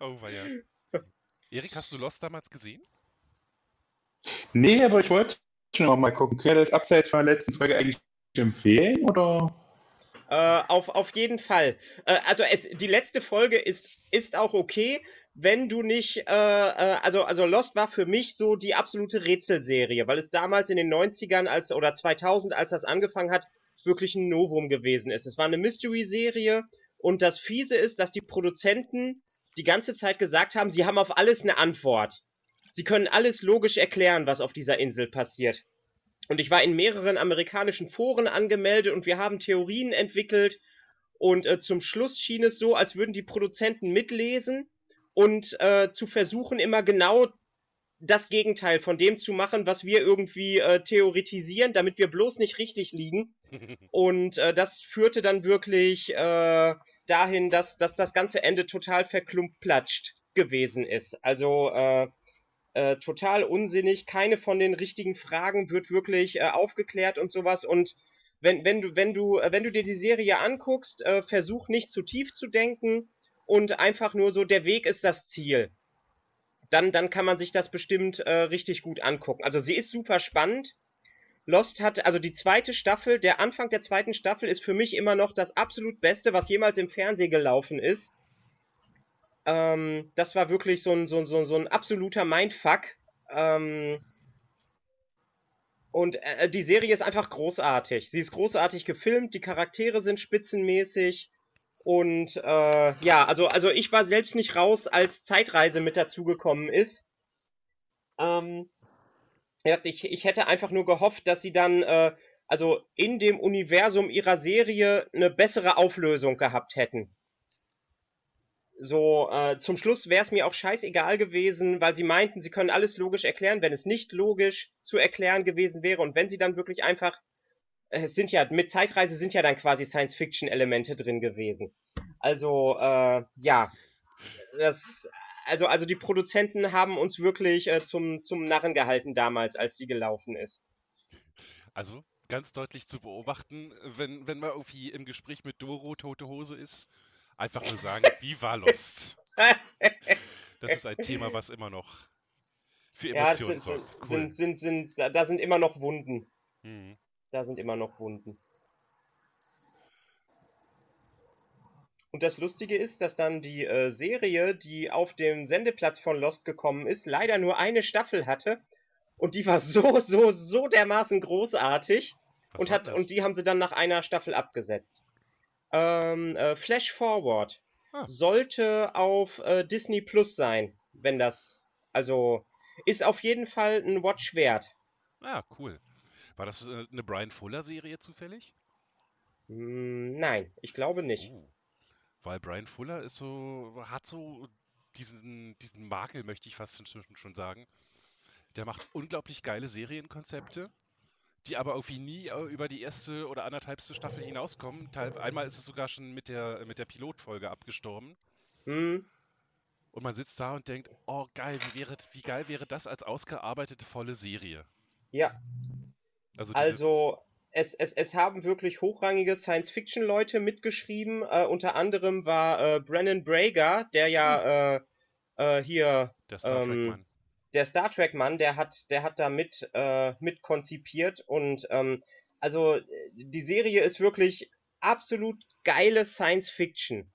Oh, war ja. Erik, hast du Lost damals gesehen? Nee, aber ich wollte schon mal gucken. Können wir das abseits von der letzten Folge eigentlich empfehlen oder? Äh, auf, auf jeden Fall. Äh, also es, die letzte Folge ist, ist auch okay, wenn du nicht, äh, äh, also, also Lost war für mich so die absolute Rätselserie, weil es damals in den 90ern als, oder 2000, als das angefangen hat, wirklich ein Novum gewesen ist. Es war eine Mystery-Serie und das Fiese ist, dass die Produzenten die ganze Zeit gesagt haben, sie haben auf alles eine Antwort. Sie können alles logisch erklären, was auf dieser Insel passiert. Und ich war in mehreren amerikanischen Foren angemeldet und wir haben Theorien entwickelt. Und äh, zum Schluss schien es so, als würden die Produzenten mitlesen und äh, zu versuchen, immer genau das Gegenteil von dem zu machen, was wir irgendwie äh, theoretisieren, damit wir bloß nicht richtig liegen. Und äh, das führte dann wirklich äh, dahin, dass, dass das ganze Ende total verklumpplatscht gewesen ist. Also äh, äh, total unsinnig. Keine von den richtigen Fragen wird wirklich äh, aufgeklärt und sowas. Und wenn, wenn du, wenn du, äh, wenn du dir die Serie anguckst, äh, versuch nicht zu tief zu denken und einfach nur so, der Weg ist das Ziel. Dann, dann kann man sich das bestimmt äh, richtig gut angucken. Also sie ist super spannend. Lost hat, also die zweite Staffel, der Anfang der zweiten Staffel ist für mich immer noch das absolut Beste, was jemals im Fernsehen gelaufen ist. Ähm, das war wirklich so ein, so, so, so ein absoluter Mindfuck. Ähm, und äh, die Serie ist einfach großartig. Sie ist großartig gefilmt, die Charaktere sind spitzenmäßig. Und äh, ja, also, also ich war selbst nicht raus, als Zeitreise mit dazugekommen ist. Ähm, ich, ich hätte einfach nur gehofft, dass sie dann, äh, also in dem Universum ihrer Serie eine bessere Auflösung gehabt hätten. so, äh, zum Schluss wäre es mir auch scheißegal gewesen, weil sie meinten, sie können alles logisch erklären, wenn es nicht logisch zu erklären gewesen wäre und wenn sie dann wirklich einfach, es sind ja, mit Zeitreise sind ja dann quasi Science-Fiction-Elemente drin gewesen. Also, äh, ja, das, also, also die Produzenten haben uns wirklich äh, zum, zum Narren gehalten damals, als sie gelaufen ist. Also ganz deutlich zu beobachten, wenn, wenn man irgendwie im Gespräch mit Doro tote Hose ist, einfach nur sagen, wie war Lost? Das ist ein Thema, was immer noch für Ja, Emotionen sind, sorgt. Cool. sind, sind, sind, da, da sind immer noch Wunden. Mhm. Da sind immer noch Wunden. Und das Lustige ist, dass dann die äh, Serie, die auf dem Sendeplatz von Lost gekommen ist, leider nur eine Staffel hatte. Und die war so, so, so dermaßen großartig. Was Und, hat, das? und die haben sie dann nach einer Staffel abgesetzt. Ähm, äh, Flash Forward Ah. sollte auf äh, Disney Plus sein, wenn das. Also ist auf jeden Fall ein Watch wert. Ah, cool. War das äh, eine Brian Fuller-Serie zufällig? Hm, nein, ich glaube nicht. Oh. Weil Brian Fuller ist so, hat so diesen, diesen Makel, möchte ich fast inzwischen schon sagen. Der macht unglaublich geile Serienkonzepte, die aber irgendwie nie äh, über die erste oder anderthalbste Staffel hinauskommen. Einmal ist es sogar schon mit der, mit der Pilotfolge abgestorben. Hm, Und man sitzt da und denkt, oh geil, wie wäre, wie geil wäre das als ausgearbeitete volle Serie? ja, Also also es, es, es haben wirklich hochrangige Science-Fiction-Leute mitgeschrieben. Äh, unter anderem war äh, Brennan Brager, der ja äh, äh, hier der Star ähm, Trek-Mann. der Star Trek-Mann, der hat, der hat da mit, äh, mit konzipiert und ähm, also die Serie ist wirklich absolut geile Science-Fiction.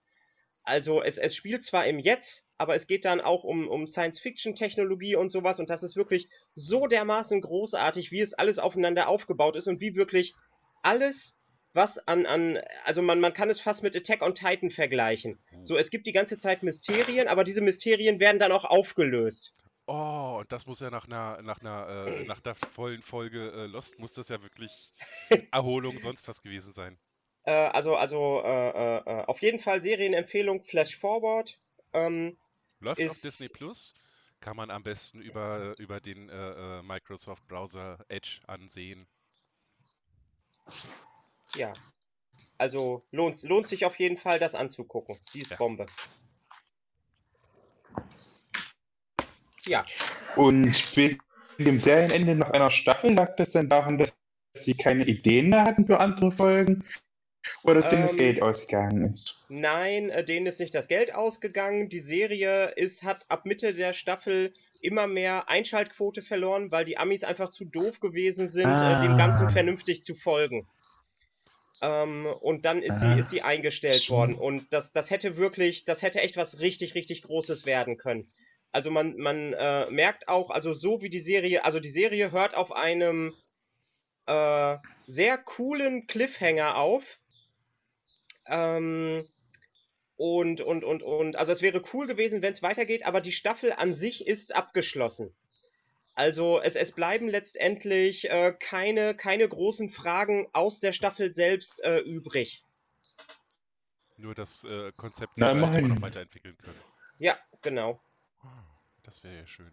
Also es, es spielt zwar im Jetzt, aber es geht dann auch um, um Science-Fiction-Technologie und sowas und das ist wirklich so dermaßen großartig, wie es alles aufeinander aufgebaut ist und wie wirklich alles, was an, an also man, man kann es fast mit Attack on Titan vergleichen. So, es gibt die ganze Zeit Mysterien, aber diese Mysterien werden dann auch aufgelöst. Oh, und das muss ja nach einer, nach einer, äh, nach der vollen Folge äh, Lost muss das ja wirklich Erholung sonst was gewesen sein. Äh, also, also äh, äh, äh, auf jeden Fall Serienempfehlung Flash Forward. Ähm, Läuft auf Disney Plus, kann man am besten über, über den äh, äh, Microsoft Browser Edge ansehen. ja. Also lohnt, lohnt sich auf jeden Fall, das anzugucken. Die ist Ja. Bombe. Ja, Und wegen dem Serienende nach einer Staffel lag das dann daran, dass sie keine Ideen mehr hatten für andere Folgen? Oder dass denen das Ähm, Geld ausgegangen ist? nein, äh, denen ist nicht das Geld ausgegangen. Die Serie ist, hat ab Mitte der Staffel immer mehr Einschaltquote verloren, weil die Amis einfach zu doof gewesen sind, äh, dem Ganzen Ah. vernünftig zu folgen. Ähm, und dann ist Ah. sie, ist sie eingestellt worden. Und das, das hätte wirklich, das hätte echt was richtig, richtig Großes werden können. Also man, man äh, merkt auch, also so wie die Serie, also die Serie hört auf einem äh, sehr coolen Cliffhanger auf. Ähm, und, und, und, und, also es wäre cool gewesen, wenn es weitergeht, aber die Staffel an sich ist abgeschlossen. Also es, es bleiben letztendlich äh, keine, keine großen Fragen aus der Staffel selbst äh, übrig. Nur das äh, Konzept Na, selber hätte man noch weiterentwickeln können. Ja, genau. Ah, Das wäre ja schön.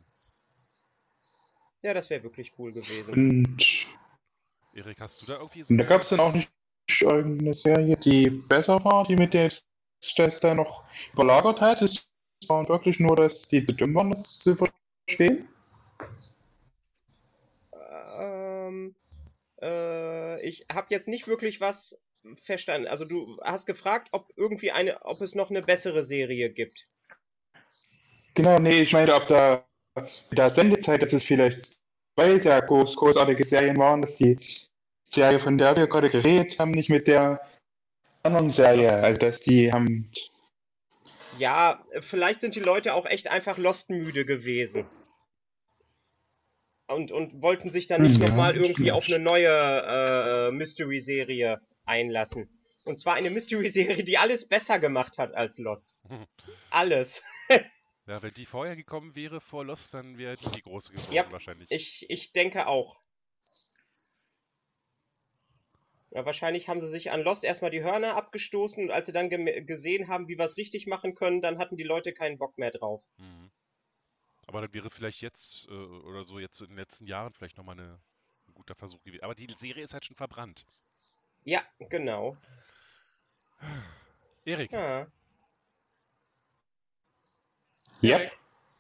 Ja, das wäre wirklich cool gewesen. Und, Erik, hast du da irgendwie so da gab es dann auch nicht irgendeine Serie, die besser war, die mit der da noch überlagert hat? Es war wirklich nur, dass die zu dumm waren, das zu verstehen? Ähm, äh, ich habe jetzt nicht wirklich was verstanden. Also du hast gefragt, ob irgendwie eine, ob es noch eine bessere Serie gibt. Genau, nee, ich meine, ob da mit der Sendezeit, dass es vielleicht zwei sehr groß, großartige Serien waren, dass die Serie, von der wir gerade geredet haben, nicht mit der anderen Serie, also dass die haben, Ja, vielleicht sind die Leute auch echt einfach Lost müde gewesen. Und, und wollten sich dann nicht Ja, nochmal irgendwie auf eine neue äh, Mystery-Serie einlassen. Und zwar eine Mystery-Serie, die alles besser gemacht hat als Lost. Alles. Ja, wenn die vorher gekommen wäre vor Lost, dann wäre die die große geworden Ja, wahrscheinlich. Ich, ich denke auch. Ja, wahrscheinlich haben sie sich an Lost erstmal die Hörner abgestoßen und als sie dann gesehen haben, wie wir es richtig machen können, dann hatten die Leute keinen Bock mehr drauf. Mhm. Aber dann wäre vielleicht jetzt äh, oder so jetzt in den letzten Jahren vielleicht nochmal eine, ein guter Versuch gewesen. Aber die Serie ist halt schon verbrannt. Ja, genau. Erik, Ja. Ja. Erik,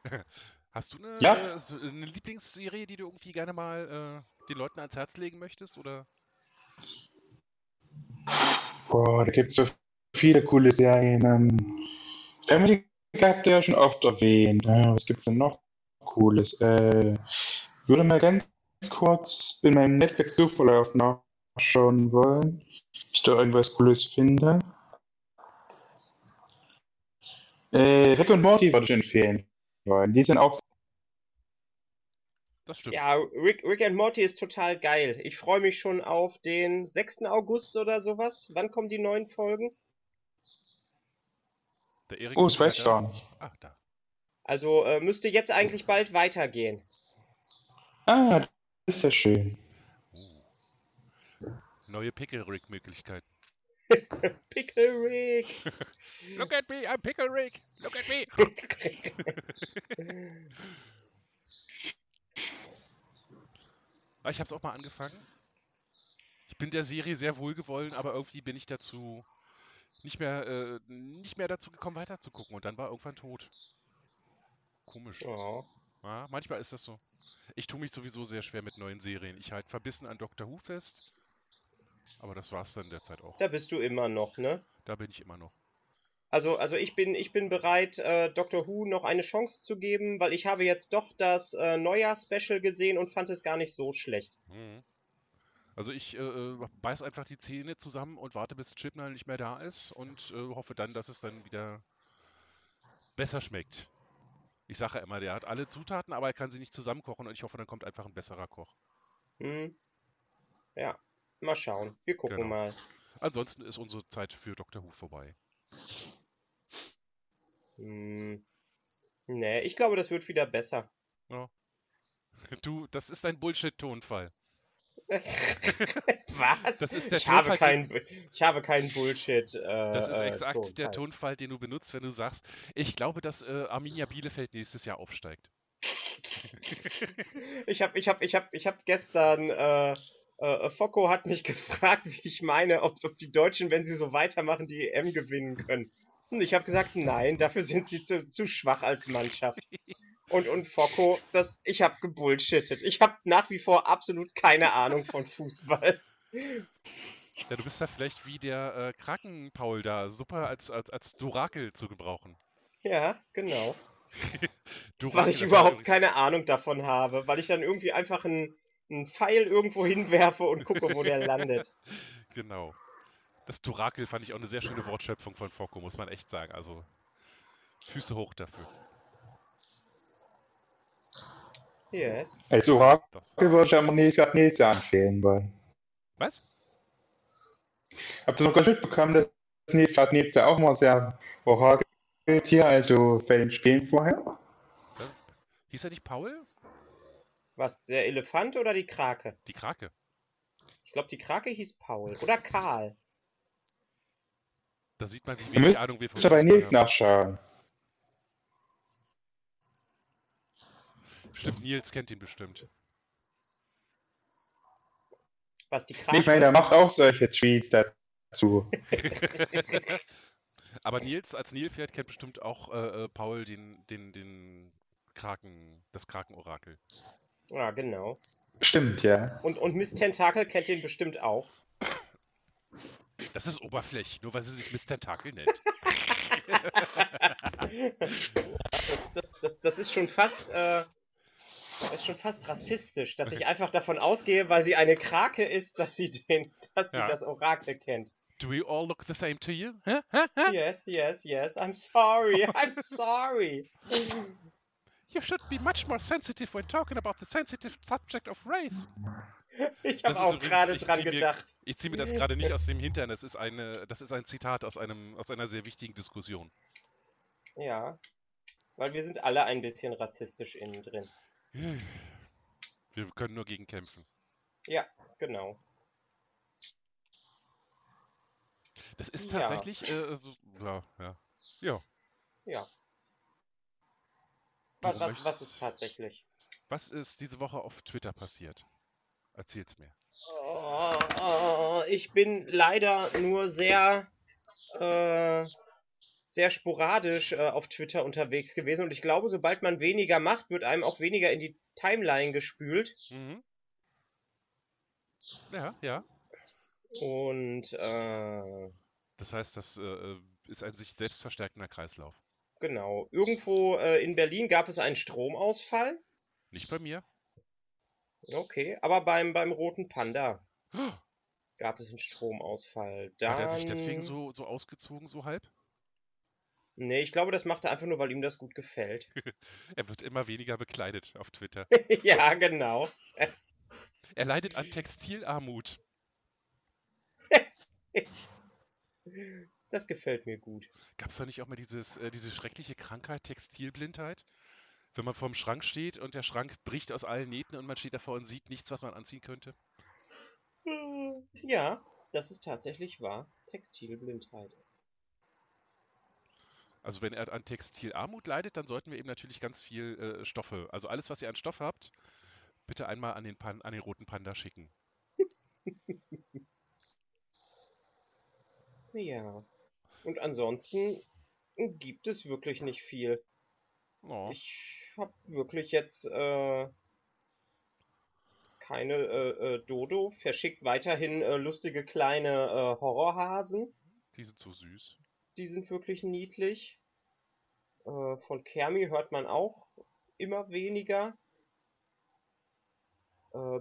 hast du eine, Ja. eine Lieblingsserie, die du irgendwie gerne mal äh, den Leuten ans Herz legen möchtest? Oder? Boah, da gibt es so viele coole Serien. Ähm, Family Guy habt ihr ja schon oft erwähnt. Ja, was gibt's denn noch Cooles? Äh, würde mal ganz kurz in meinem Netflix-Suchverlauf nachschauen wollen, ob ich da irgendwas Cooles finde. Äh, Rick und Morty würde ich empfehlen wollen. Die sind auch Das stimmt. Ja, Rick, Rick and Morty ist total geil. Ich freue mich schon auf den 6. August oder sowas. Wann kommen die neuen Folgen? Der Erik Oh, ist das weiß ich gar nicht. Ah, da. Also äh, müsste jetzt eigentlich bald weitergehen. Ah, das ist ja schön. Uh. Neue Pickle-Rig-Möglichkeiten. Pickle Rick. Look at me, I'm Pickle-Rig! Look at me! Ich habe es auch mal angefangen. Ich bin der Serie sehr wohlgewollen, aber irgendwie bin ich dazu nicht mehr, äh, nicht mehr dazu gekommen, weiterzugucken. Und dann war irgendwann tot. Komisch. oh. Ja, manchmal ist das so. Ich tue mich sowieso sehr schwer mit neuen Serien. Ich halte verbissen an Doctor Who fest. Aber das war's dann derzeit auch. Da bist du immer noch, ne? Da bin ich immer noch. Also, also ich bin, ich bin bereit, äh, Doctor Who noch eine Chance zu geben, weil ich habe jetzt doch das äh, Neujahr-Special gesehen und fand es gar nicht so schlecht. Mhm. Also ich äh, äh, beiß einfach die Zähne zusammen und warte, bis Chibnall nicht mehr da ist und äh, hoffe dann, dass es dann wieder besser schmeckt. Ich sage ja immer, der hat alle Zutaten, aber er kann sie nicht zusammenkochen und ich hoffe, dann kommt einfach ein besserer Koch. Hm. Ja, mal schauen. Wir gucken Genau. mal. Ansonsten ist unsere Zeit für Doctor Who vorbei. Hm. Nee, ich glaube, das wird wieder besser. Du, das ist ein Bullshit-Tonfall. Was? Das ist der ich, habe Tonfall, kein, ich habe keinen Bullshit. Äh, Das ist äh, exakt der Tonfall. Tonfall, den du benutzt, wenn du sagst, ich glaube, dass äh, Arminia Bielefeld nächstes Jahr aufsteigt. Ich habe ich hab, ich hab, ich hab gestern, äh, äh, Focko hat mich gefragt, wie ich meine, ob, ob die Deutschen, wenn sie so weitermachen, die EM gewinnen können. Und ich habe gesagt, nein, dafür sind sie zu, zu schwach als Mannschaft. Und, und Focko, das, ich habe gebullshittet. Ich habe nach wie vor absolut keine Ahnung von Fußball. Ja, du bist da vielleicht wie der äh, Kraken-Paul da, super als, als, als Durakel zu gebrauchen. Ja, genau. Durakel, Weil ich überhaupt übrigens- keine Ahnung davon habe. Weil ich dann irgendwie einfach einen, einen Pfeil irgendwo hinwerfe und gucke, wo der landet. Genau. Das Durakel fand ich auch eine sehr schöne Wortschöpfung von Focko, muss man echt sagen. Also, Füße hoch dafür. Yes. Als Orakel würde ich aber Nils Nils empfehlen wollen. Was? Habt ihr noch gar nicht mitbekommen, dass Nils Nils ja auch mal sehr orakelt hier, also bei den Spielen vorher? Hieß er nicht Paul? Was, der Elefant oder die Krake? Die Krake. Ich glaube, die Krake hieß Paul. Oder Karl. Da sieht man, wie wenig Ahnung wir von Fußball Nils haben. nachschauen. Stimmt, Nils kennt ihn bestimmt. Was, die Krake? ich meine, der macht auch solche Tweets dazu. Aber Nils, als Nilpferd kennt bestimmt auch äh, äh, Paul den, den, den Kraken, das Krakenorakel. Ja, genau. Stimmt, ja. Und, und Miss Tentakel kennt den bestimmt auch. Das ist oberflächlich, nur weil sie sich Miss Tentakel nennt. das, das, das, das ist schon fast, äh, das ist schon fast rassistisch, dass ich einfach davon ausgehe, weil sie eine Krake ist, dass sie den, dass sie Ja. das Orakel kennt. Do we all look the same to you? Yes, yes, yes. I'm sorry. I'm sorry. You should be much more sensitive when talking about the sensitive subject of race. Ich habe auch gerade dran mir- gedacht. Ich ziehe mir das gerade nicht aus dem Hintern, das ist, eine, das ist ein Zitat aus, einem, aus einer sehr wichtigen Diskussion. Ja. Weil wir sind alle ein bisschen rassistisch innen drin. Wir können nur gegen kämpfen. Ja, genau. Das ist Ja. tatsächlich äh, so. Ja, ja. Ja. Ja. Was, was, was ist tatsächlich? Was ist diese Woche auf Twitter passiert? Erzähl's mir. Oh, oh, ich bin leider nur sehr, äh, sehr sporadisch äh, auf Twitter unterwegs gewesen und ich glaube, sobald man weniger macht, wird einem auch weniger in die Timeline gespült. Mhm. Ja, ja. Und äh, Das heißt, das äh, ist ein sich selbst verstärkender Kreislauf. Genau, irgendwo äh, in Berlin gab es einen Stromausfall. Nicht bei mir. Okay, aber beim, beim Roten Panda gab es einen Stromausfall. Hat er sich Dann- deswegen so, so ausgezogen, so halb? Nee, ich glaube, das macht er einfach nur, weil ihm das gut gefällt. Er wird immer weniger bekleidet auf Twitter. ja, genau. Er leidet an Textilarmut. Das gefällt mir gut. Gab es da nicht auch mal dieses, äh, diese schreckliche Krankheit, Textilblindheit? Wenn man vorm Schrank steht und der Schrank bricht aus allen Nähten und man steht davor und sieht nichts, was man anziehen könnte? Hm, Ja, das ist tatsächlich wahr. Textilblindheit. Also wenn er an Textilarmut leidet, dann sollten wir ihm natürlich ganz viel äh, Stoffe, also alles, was ihr an Stoff habt, bitte einmal an den, Pan an den roten Panda schicken. Ja. Und ansonsten gibt es wirklich nicht viel. Oh, Ich habe wirklich jetzt äh, keine äh, äh, Dodo. Verschickt weiterhin äh, lustige kleine äh, Horrorhasen. die sind so süß. Die sind wirklich niedlich. Äh, von Kermi hört man auch immer weniger.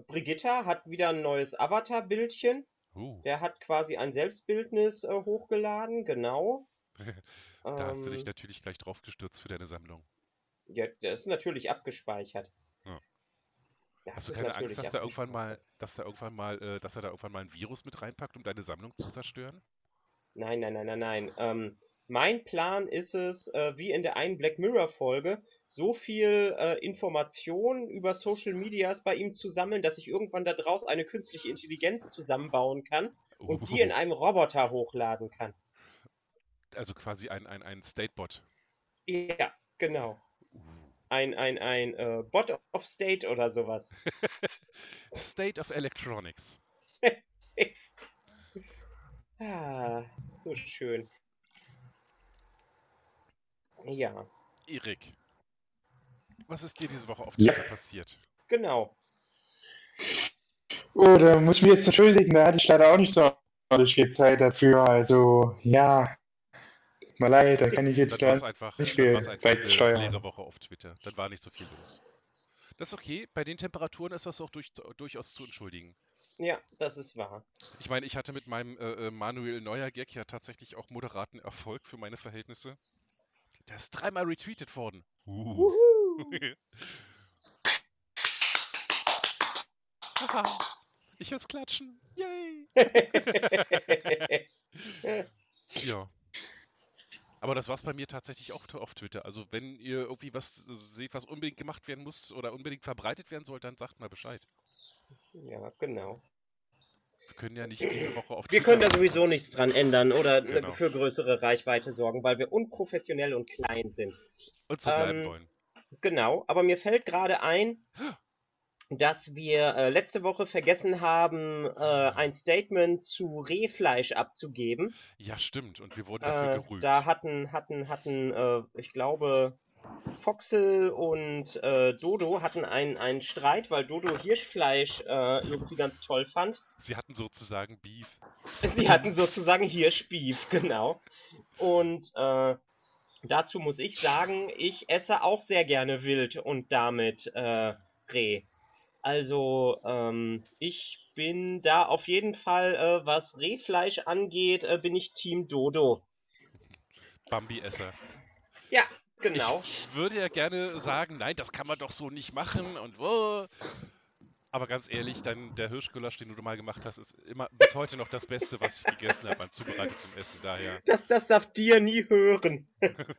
Brigitta hat wieder ein neues Avatar-Bildchen. Uh, Der hat quasi ein Selbstbildnis äh, hochgeladen, genau. da hast du dich Ähm, natürlich gleich drauf gestürzt für deine Sammlung. ja, der ist natürlich abgespeichert. Ja. Das Hast du keine Angst, dass da irgendwann mal, dass da irgendwann mal, äh, dass er da irgendwann mal ein Virus mit reinpackt, um deine Sammlung zu zerstören? Nein, nein, nein, nein, nein. Ähm, mein Plan ist es, äh, wie in der einen Black Mirror Folge, so viel äh, Information über Social Medias bei ihm zu sammeln, dass ich irgendwann daraus eine künstliche Intelligenz zusammenbauen kann und die in einem Roboter hochladen kann. Also quasi ein, ein, ein Statebot. Ja, genau. Uh. Ein, ein, ein äh, Bot of State oder sowas. State of Electronics. Ah, so schön. Ja, Erik, was ist dir diese Woche auf Ja. Twitter passiert? genau. Oh, da muss ich mich jetzt entschuldigen, da hatte ich leider auch nicht so viel Zeit dafür. Also, ja, mal leid, da kann ich jetzt Dann einfach, nicht viel beisteuern. leere Woche auf Twitter. Dann war nicht so viel los. Das ist okay. Bei den Temperaturen ist das auch durch, durchaus zu entschuldigen. Ja, das ist wahr. Ich meine, ich hatte mit meinem äh, äh, Manuel Neuer Gag ja tatsächlich auch moderaten Erfolg für meine Verhältnisse. Der ist dreimal retweetet worden. Uh. Wuhu. Ich hör's klatschen. Yay! Ja. Aber das war's bei mir tatsächlich auch auf Twitter. Also wenn ihr irgendwie was seht, was unbedingt gemacht werden muss oder unbedingt verbreitet werden soll, dann sagt mal Bescheid. ja, genau. Wir können ja nicht diese Woche auf Wir Twitter können da machen. sowieso nichts dran ändern oder Genau. für größere Reichweite sorgen, weil wir unprofessionell und klein sind. und so bleiben ähm, wollen. Genau, aber mir fällt gerade ein, dass wir äh, letzte Woche vergessen haben, äh, ein Statement zu Rehfleisch abzugeben. Ja, stimmt. Und wir wurden dafür Äh, gerügt. da hatten, hatten, hatten, äh, ich glaube, Foxel und äh, Dodo hatten einen, einen Streit, weil Dodo Hirschfleisch äh, irgendwie ganz toll fand. Sie hatten sozusagen Beef. Sie hatten sozusagen Hirschbeef, genau. Und äh, dazu muss ich sagen, ich esse auch sehr gerne Wild und damit äh, Reh. Also ähm, ich bin da auf jeden Fall, äh, was Rehfleisch angeht, äh, bin ich Team Dodo. Bambi-Esser. Ja, genau. Ich würde ja gerne sagen, nein, das kann man doch so nicht machen und wo. Aber ganz ehrlich, dann der Hirschgulasch, den du mal gemacht hast, ist immer bis heute noch das Beste, was ich gegessen habe an zubereitetem Essen. Daher, Das, das darf dir nie hören.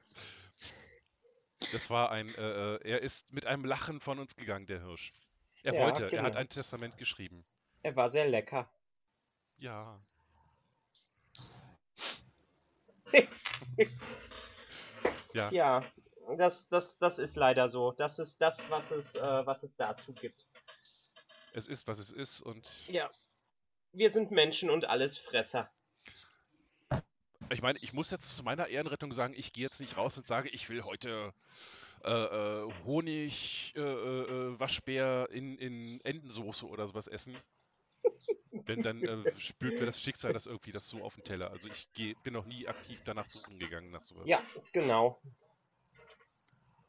das war ein, äh, äh, er ist mit einem Lachen von uns gegangen, der Hirsch. Er Ja, wollte, er hat genau. ein Testament geschrieben. Er war sehr lecker. Ja. Ja, Ja, das, das, das ist leider so. Das ist das, was es, äh, was es dazu gibt. Es ist, was es ist und Ja. Wir sind Menschen und alles Fresser. ich meine, ich muss jetzt zu meiner Ehrenrettung sagen, ich gehe jetzt nicht raus und sage, ich will heute äh, äh, Honig, äh, äh, äh, Waschbär in, in Entensoße oder sowas essen. Denn dann äh, spürt mir das Schicksal das irgendwie das so auf den Teller. Also ich geh, bin noch nie aktiv danach suchen gegangen nach sowas. Ja, genau.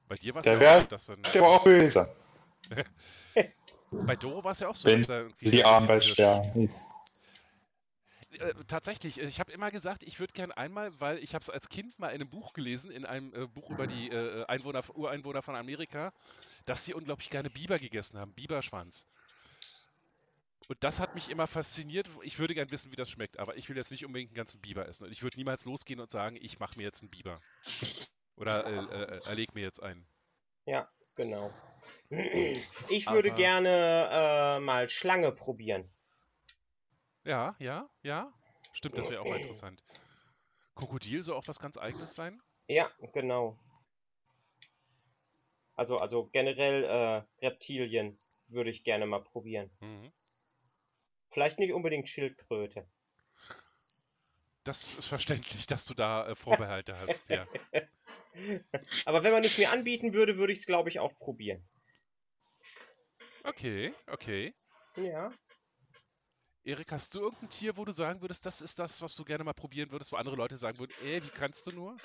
Bei dir war es Der ja auch dass dann. Der war auch böse. Bei Doro war es ja auch so, Wenn dass da irgendwie. Die Sterben. Äh, tatsächlich, ich habe immer gesagt, ich würde gern einmal, weil ich habe es als Kind mal in einem Buch gelesen, in einem äh, Buch über die äh, Einwohner, Ureinwohner von Amerika, dass sie unglaublich gerne Biber gegessen haben, Biberschwanz. Und das hat mich immer fasziniert. Ich würde gern wissen, wie das schmeckt, aber ich will jetzt nicht unbedingt einen ganzen Biber essen. Und ich würde niemals losgehen und sagen, ich mache mir jetzt einen Biber. Oder äh, äh, erleg mir jetzt einen. Ja, genau. Ich würde Aber- gerne äh, mal Schlange probieren. Ja, ja, ja. Stimmt, das wäre auch mal interessant. Krokodil soll auch was ganz Eigenes sein? Ja, genau. Also, also generell äh, Reptilien würde ich gerne mal probieren. Mhm. Vielleicht nicht unbedingt Schildkröte. Das ist verständlich, dass du da äh, Vorbehalte hast, ja. Aber wenn man es mir anbieten würde, würde ich es, glaube ich, auch probieren. Okay, okay. Ja. Erik, hast du irgendein Tier, wo du sagen würdest, das ist das, was du gerne mal probieren würdest, wo andere Leute sagen würden, ey, wie kannst du nur?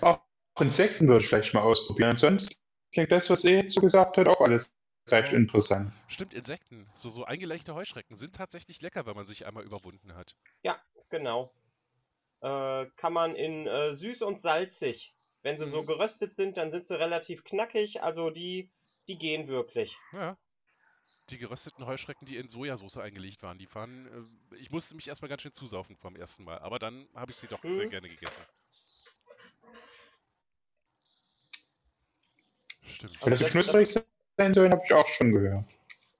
Auch Insekten würde ich vielleicht mal ausprobieren. Sonst klingt das, was er jetzt so gesagt hat, auch alles recht interessant. Stimmt, Insekten, so, so eingelegte Heuschrecken sind tatsächlich lecker, wenn man sich einmal überwunden hat. Genau. Äh, kann man in äh, süß und salzig. Wenn sie so Mhm. geröstet sind, dann sind sie relativ knackig. Also die, die gehen wirklich. Ja. Die gerösteten Heuschrecken, die in Sojasauce eingelegt waren, die waren, äh, ich musste mich erstmal ganz schön zusaufen vom ersten Mal, aber dann habe ich sie doch sehr Mhm. gerne gegessen. Stimmt. Aber dass sie das- knusprig sein sollen, habe ich auch schon gehört.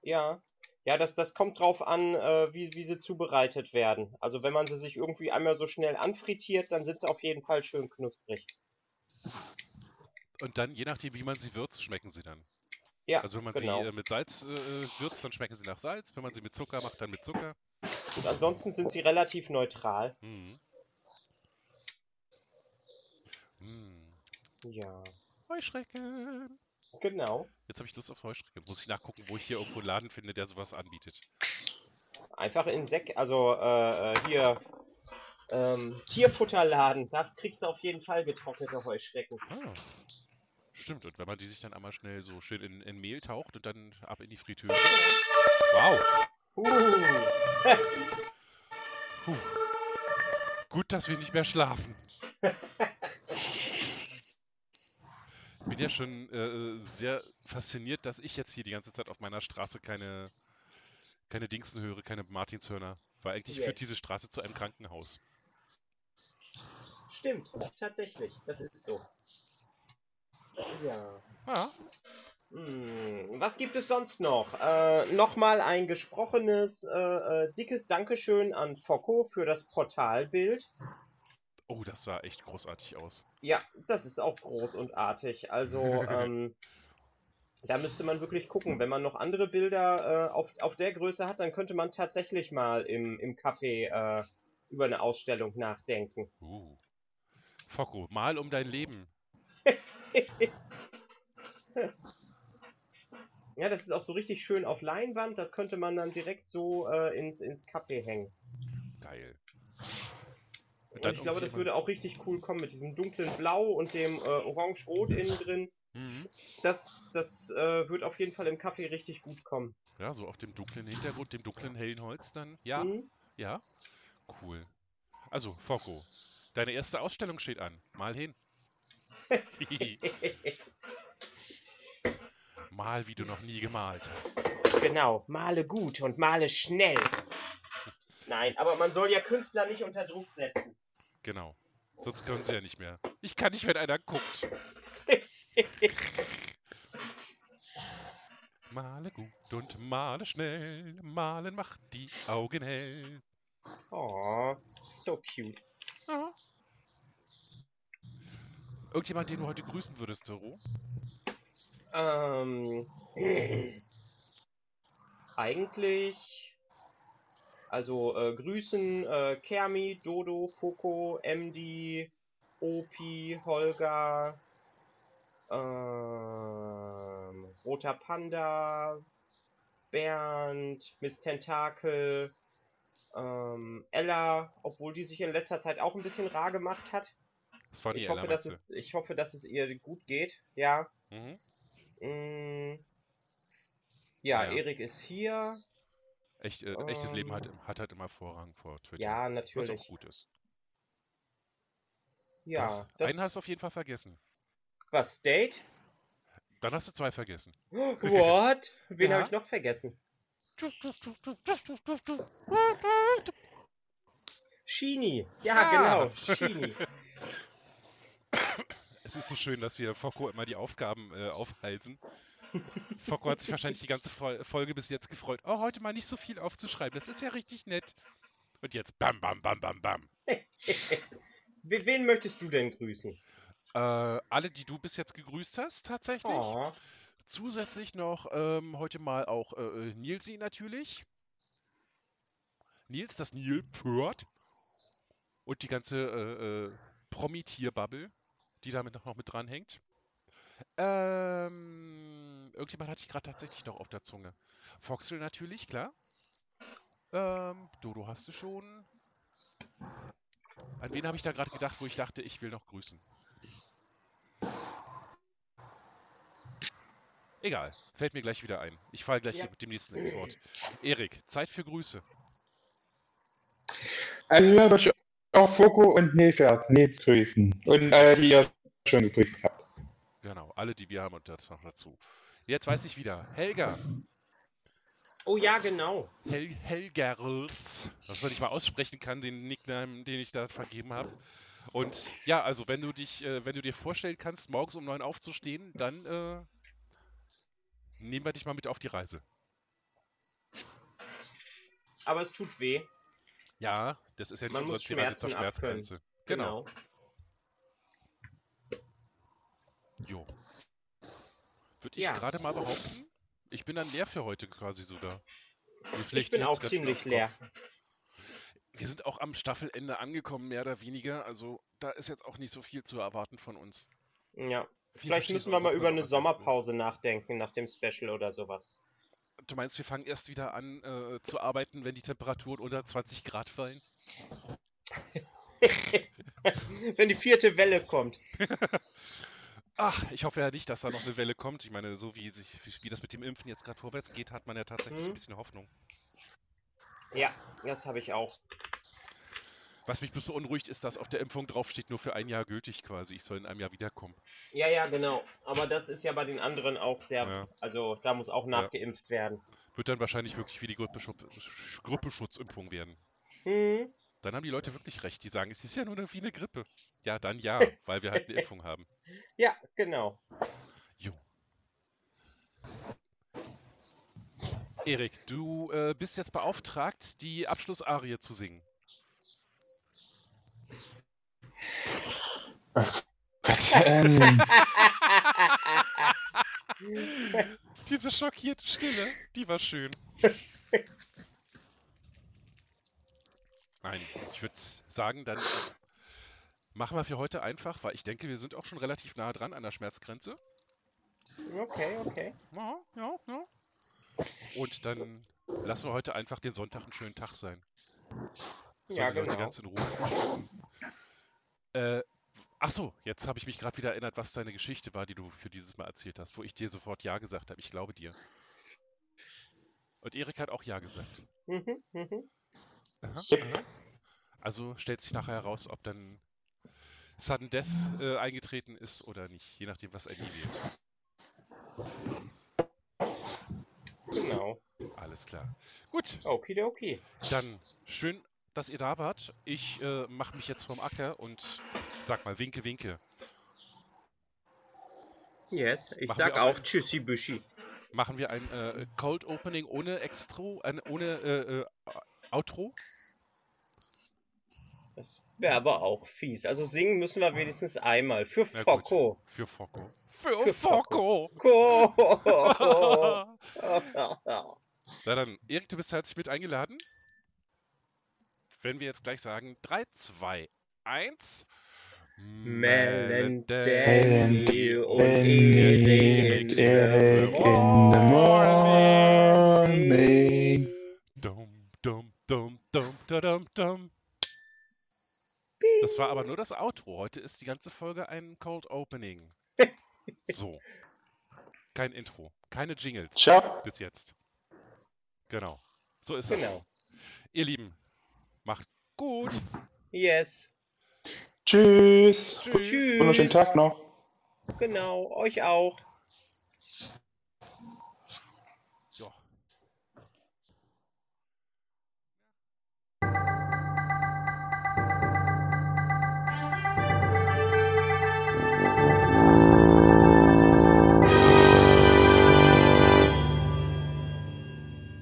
Ja. Ja, das, das kommt drauf an, äh, wie, wie sie zubereitet werden. Also wenn man sie sich irgendwie einmal so schnell anfrittiert, dann sind sie auf jeden Fall schön knusprig. Und dann, je nachdem, wie man sie würzt, schmecken sie dann. Ja, Also wenn man genau. sie äh, mit Salz äh, würzt, dann schmecken sie nach Salz. Wenn man sie mit Zucker macht, dann mit Zucker. Und ansonsten sind sie relativ neutral. Mhm. Mm. Ja, Heuschrecken. genau. Jetzt habe ich Lust auf Heuschrecken. Muss ich nachgucken, wo ich hier irgendwo einen Laden finde, der sowas anbietet. Einfach in Sek, also äh, äh, hier ähm, Tierfutterladen. Da kriegst du auf jeden Fall getrocknete Heuschrecken. Ah. Stimmt, und wenn man die sich dann einmal schnell so schön in, in Mehl taucht und dann ab in die Fritteuse. Wow. Uh. Gut, dass wir nicht mehr schlafen. Ich bin ja schon äh, sehr fasziniert, dass ich jetzt hier die ganze Zeit auf meiner Straße keine, keine Dingsen höre, keine Martinshörner. Weil eigentlich Yes. führt diese Straße zu einem Krankenhaus. Stimmt, tatsächlich. Das ist so. Ja. Ja, Hm, was gibt es sonst noch? Äh, Nochmal ein gesprochenes, äh, äh, dickes Dankeschön an Focco für das Portalbild. oh, das sah echt großartig aus. Ja, das ist auch groß und artig. Also, ähm, da müsste man wirklich gucken. Wenn man noch andere Bilder äh, auf, auf der Größe hat, dann könnte man tatsächlich mal im, im Café äh, über eine Ausstellung nachdenken. Uh. Focko, mal um dein Leben. Ja, das ist auch so richtig schön auf Leinwand. Das könnte man dann direkt so äh, ins, ins Café hängen. Geil. Und ich glaube, das würde auch richtig cool kommen mit diesem dunklen Blau und dem äh, Orange-Rot innen drin. Mhm. Das, das äh, wird auf jeden Fall im Kaffee richtig gut kommen. Ja, so auf dem dunklen Hintergrund, dem dunklen hellen Holz dann. Ja, Mhm. ja. Cool. Also, Focko, deine erste Ausstellung steht an. Mal hin. Mal, wie du noch nie gemalt hast. genau, male gut und male schnell. Nein, aber man soll ja Künstler nicht unter Druck setzen. Genau. Sonst können sie ja nicht mehr. Ich kann nicht, wenn einer guckt. Male gut und male schnell. Malen macht die Augen hell. Oh, so cute. Ja. Irgendjemand, den du heute grüßen würdest, Zoro? Ähm, eigentlich, also äh, grüßen äh, Kermi, Dodo, Foko, MD, Opi, Holger, ähm, Roter Panda, Bernd, Miss Tentakel, ähm, Ella, obwohl die sich in letzter Zeit auch ein bisschen rar gemacht hat. Das war die Ich Ella, hoffe, dass es, ich hoffe, dass es ihr gut geht. Ja. Mhm. Mm. Ja, Ja. Erik ist hier. Echt, äh, echtes Leben hat, Ähm. hat halt immer Vorrang vor Twitter. Ja, was natürlich. auch gut ist. Ja, das, das, einen hast du auf jeden Fall vergessen. was, Date? Dann hast du zwei vergessen. What? Wen Ja. habe ich noch vergessen? Shini. Ja, Ah. genau, Shini. Es ist so schön, dass wir Fokko immer die Aufgaben äh, aufhalsen. Fokko hat sich wahrscheinlich die ganze Fol Folge bis jetzt gefreut. Oh, heute mal nicht so viel aufzuschreiben. Das ist ja richtig nett. Und jetzt bam, bam, bam, bam, bam. We- Wen möchtest du denn grüßen? Äh, alle, die du bis jetzt gegrüßt hast, tatsächlich. Oh, Zusätzlich noch ähm, heute mal auch äh, äh, Nilsi natürlich. Nils, das Nilpferd. Und die ganze äh, äh, Promi-Tier-Bubble, die damit noch, mit dranhängt. Ähm, irgendjemand hatte ich gerade tatsächlich noch auf der Zunge. Foxel natürlich, klar. Ähm, Dodo hast du schon. An wen habe ich da gerade gedacht, wo ich dachte, ich will noch grüßen? Egal, fällt mir gleich wieder ein. Ich falle gleich Ja. mit dem nächsten ins Wort. Erik, Zeit für Grüße. Also haben auch Foko und Nilpferd, Nils grüßen. Und alle, die ihr schon gegrüßt habt. Genau, alle, die wir haben und das noch dazu. Jetzt weiß ich wieder. Helga. oh ja, genau. Hel Helgerls. Was man nicht mal aussprechen kann, den Nickname, den ich da vergeben habe. Und ja, also wenn du dich, äh, wenn du dir vorstellen kannst, morgens um neun aufzustehen, dann äh, nehmen wir dich mal mit auf die Reise. Aber es tut weh. Ja, das ist ja nicht Man Reise zur Schmerzen abkönnen. Schmerzgrenze. Genau. Jo. Würde ich Ja. gerade mal behaupten, ich bin dann leer für heute quasi sogar. Ich bin auch ziemlich leer. Wir sind auch am Staffelende angekommen, mehr oder weniger. Also da ist jetzt auch nicht so viel zu erwarten von uns. Ja. Wir Vielleicht müssen wir unser mal über eine. Sommerpause nachdenken, nach dem Special oder sowas. Du meinst, wir fangen erst wieder an äh, zu arbeiten, wenn die Temperaturen unter 20 Grad fallen? Wenn die vierte Welle kommt. Ach, ich hoffe ja nicht, dass da noch eine Welle kommt. Ich meine, so wie, sich, wie das mit dem Impfen jetzt gerade vorwärts geht, hat man ja tatsächlich Mhm. ein bisschen Hoffnung. Ja, das habe ich auch. Was mich bloß beunruhigt, ist, dass auf der Impfung draufsteht, nur für ein Jahr gültig quasi. Ich soll in einem Jahr wiederkommen. Ja, ja, genau. Aber das ist ja bei den anderen auch sehr. Ja. Also da muss auch nachgeimpft werden. Wird dann wahrscheinlich wirklich wie die Grippeschutzimpfung werden. Hm. Dann haben die Leute wirklich recht. Die sagen, es ist ja nur eine, wie eine Grippe. Ja, dann ja, weil wir halt eine Impfung haben. Ja, genau. Jo. Erik, du äh, bist jetzt beauftragt, die Abschlussarie zu singen. Gott, ähm, Diese schockierte Stille, die war schön. Nein, ich würde sagen, dann machen wir für heute einfach, weil ich denke, wir sind auch schon relativ nah dran an der Schmerzgrenze. okay, okay. Ja, ja, ja. Und dann lassen wir heute einfach den Sonntag einen schönen Tag sein. Sollen Ja, die Leute genau. ganz in Ruhe. Äh, ach so, jetzt habe ich mich gerade wieder erinnert, was deine Geschichte war, die du für dieses Mal erzählt hast, wo ich dir sofort Ja gesagt habe. Ich glaube dir. Und Erik hat auch Ja gesagt. Mhm, mhm. Aha, Yep. aha. Also stellt sich nachher heraus, ob dann Sudden Death äh, eingetreten ist oder nicht, je nachdem, was Andy wählt. Genau. Alles klar. Gut, Okidoki. dann schön, dass ihr da wart. Ich äh, mache mich jetzt vom Acker und sag mal Winke, Winke. Yes, ich Machen sag auch auch Tschüssi Büschi. Machen wir ein äh, Cold Opening ohne Extro, ein, ohne äh, äh, Outro? Das wäre aber auch fies. Also singen müssen wir wenigstens einmal. Für. Focko. Für Focko. Für, Für Focko! Ko. Na dann, Erik, du bist herzlich mit eingeladen. Wenn wir jetzt gleich sagen, 3, 2, 1. Melon Melon Dandy und Erik in the morning. Dum, dum, dum, dum, da, dum, dum. Das war aber nur das Outro. Heute ist die ganze Folge ein Cold Opening. So. Kein Intro. Keine Jingles. Ciao. Bis jetzt. Genau. So ist Genau. es. Ihr Lieben, Macht gut. Yes. Tschüss. Tschüss. Tschüss. Wunderschönen Tag noch. Genau, euch auch.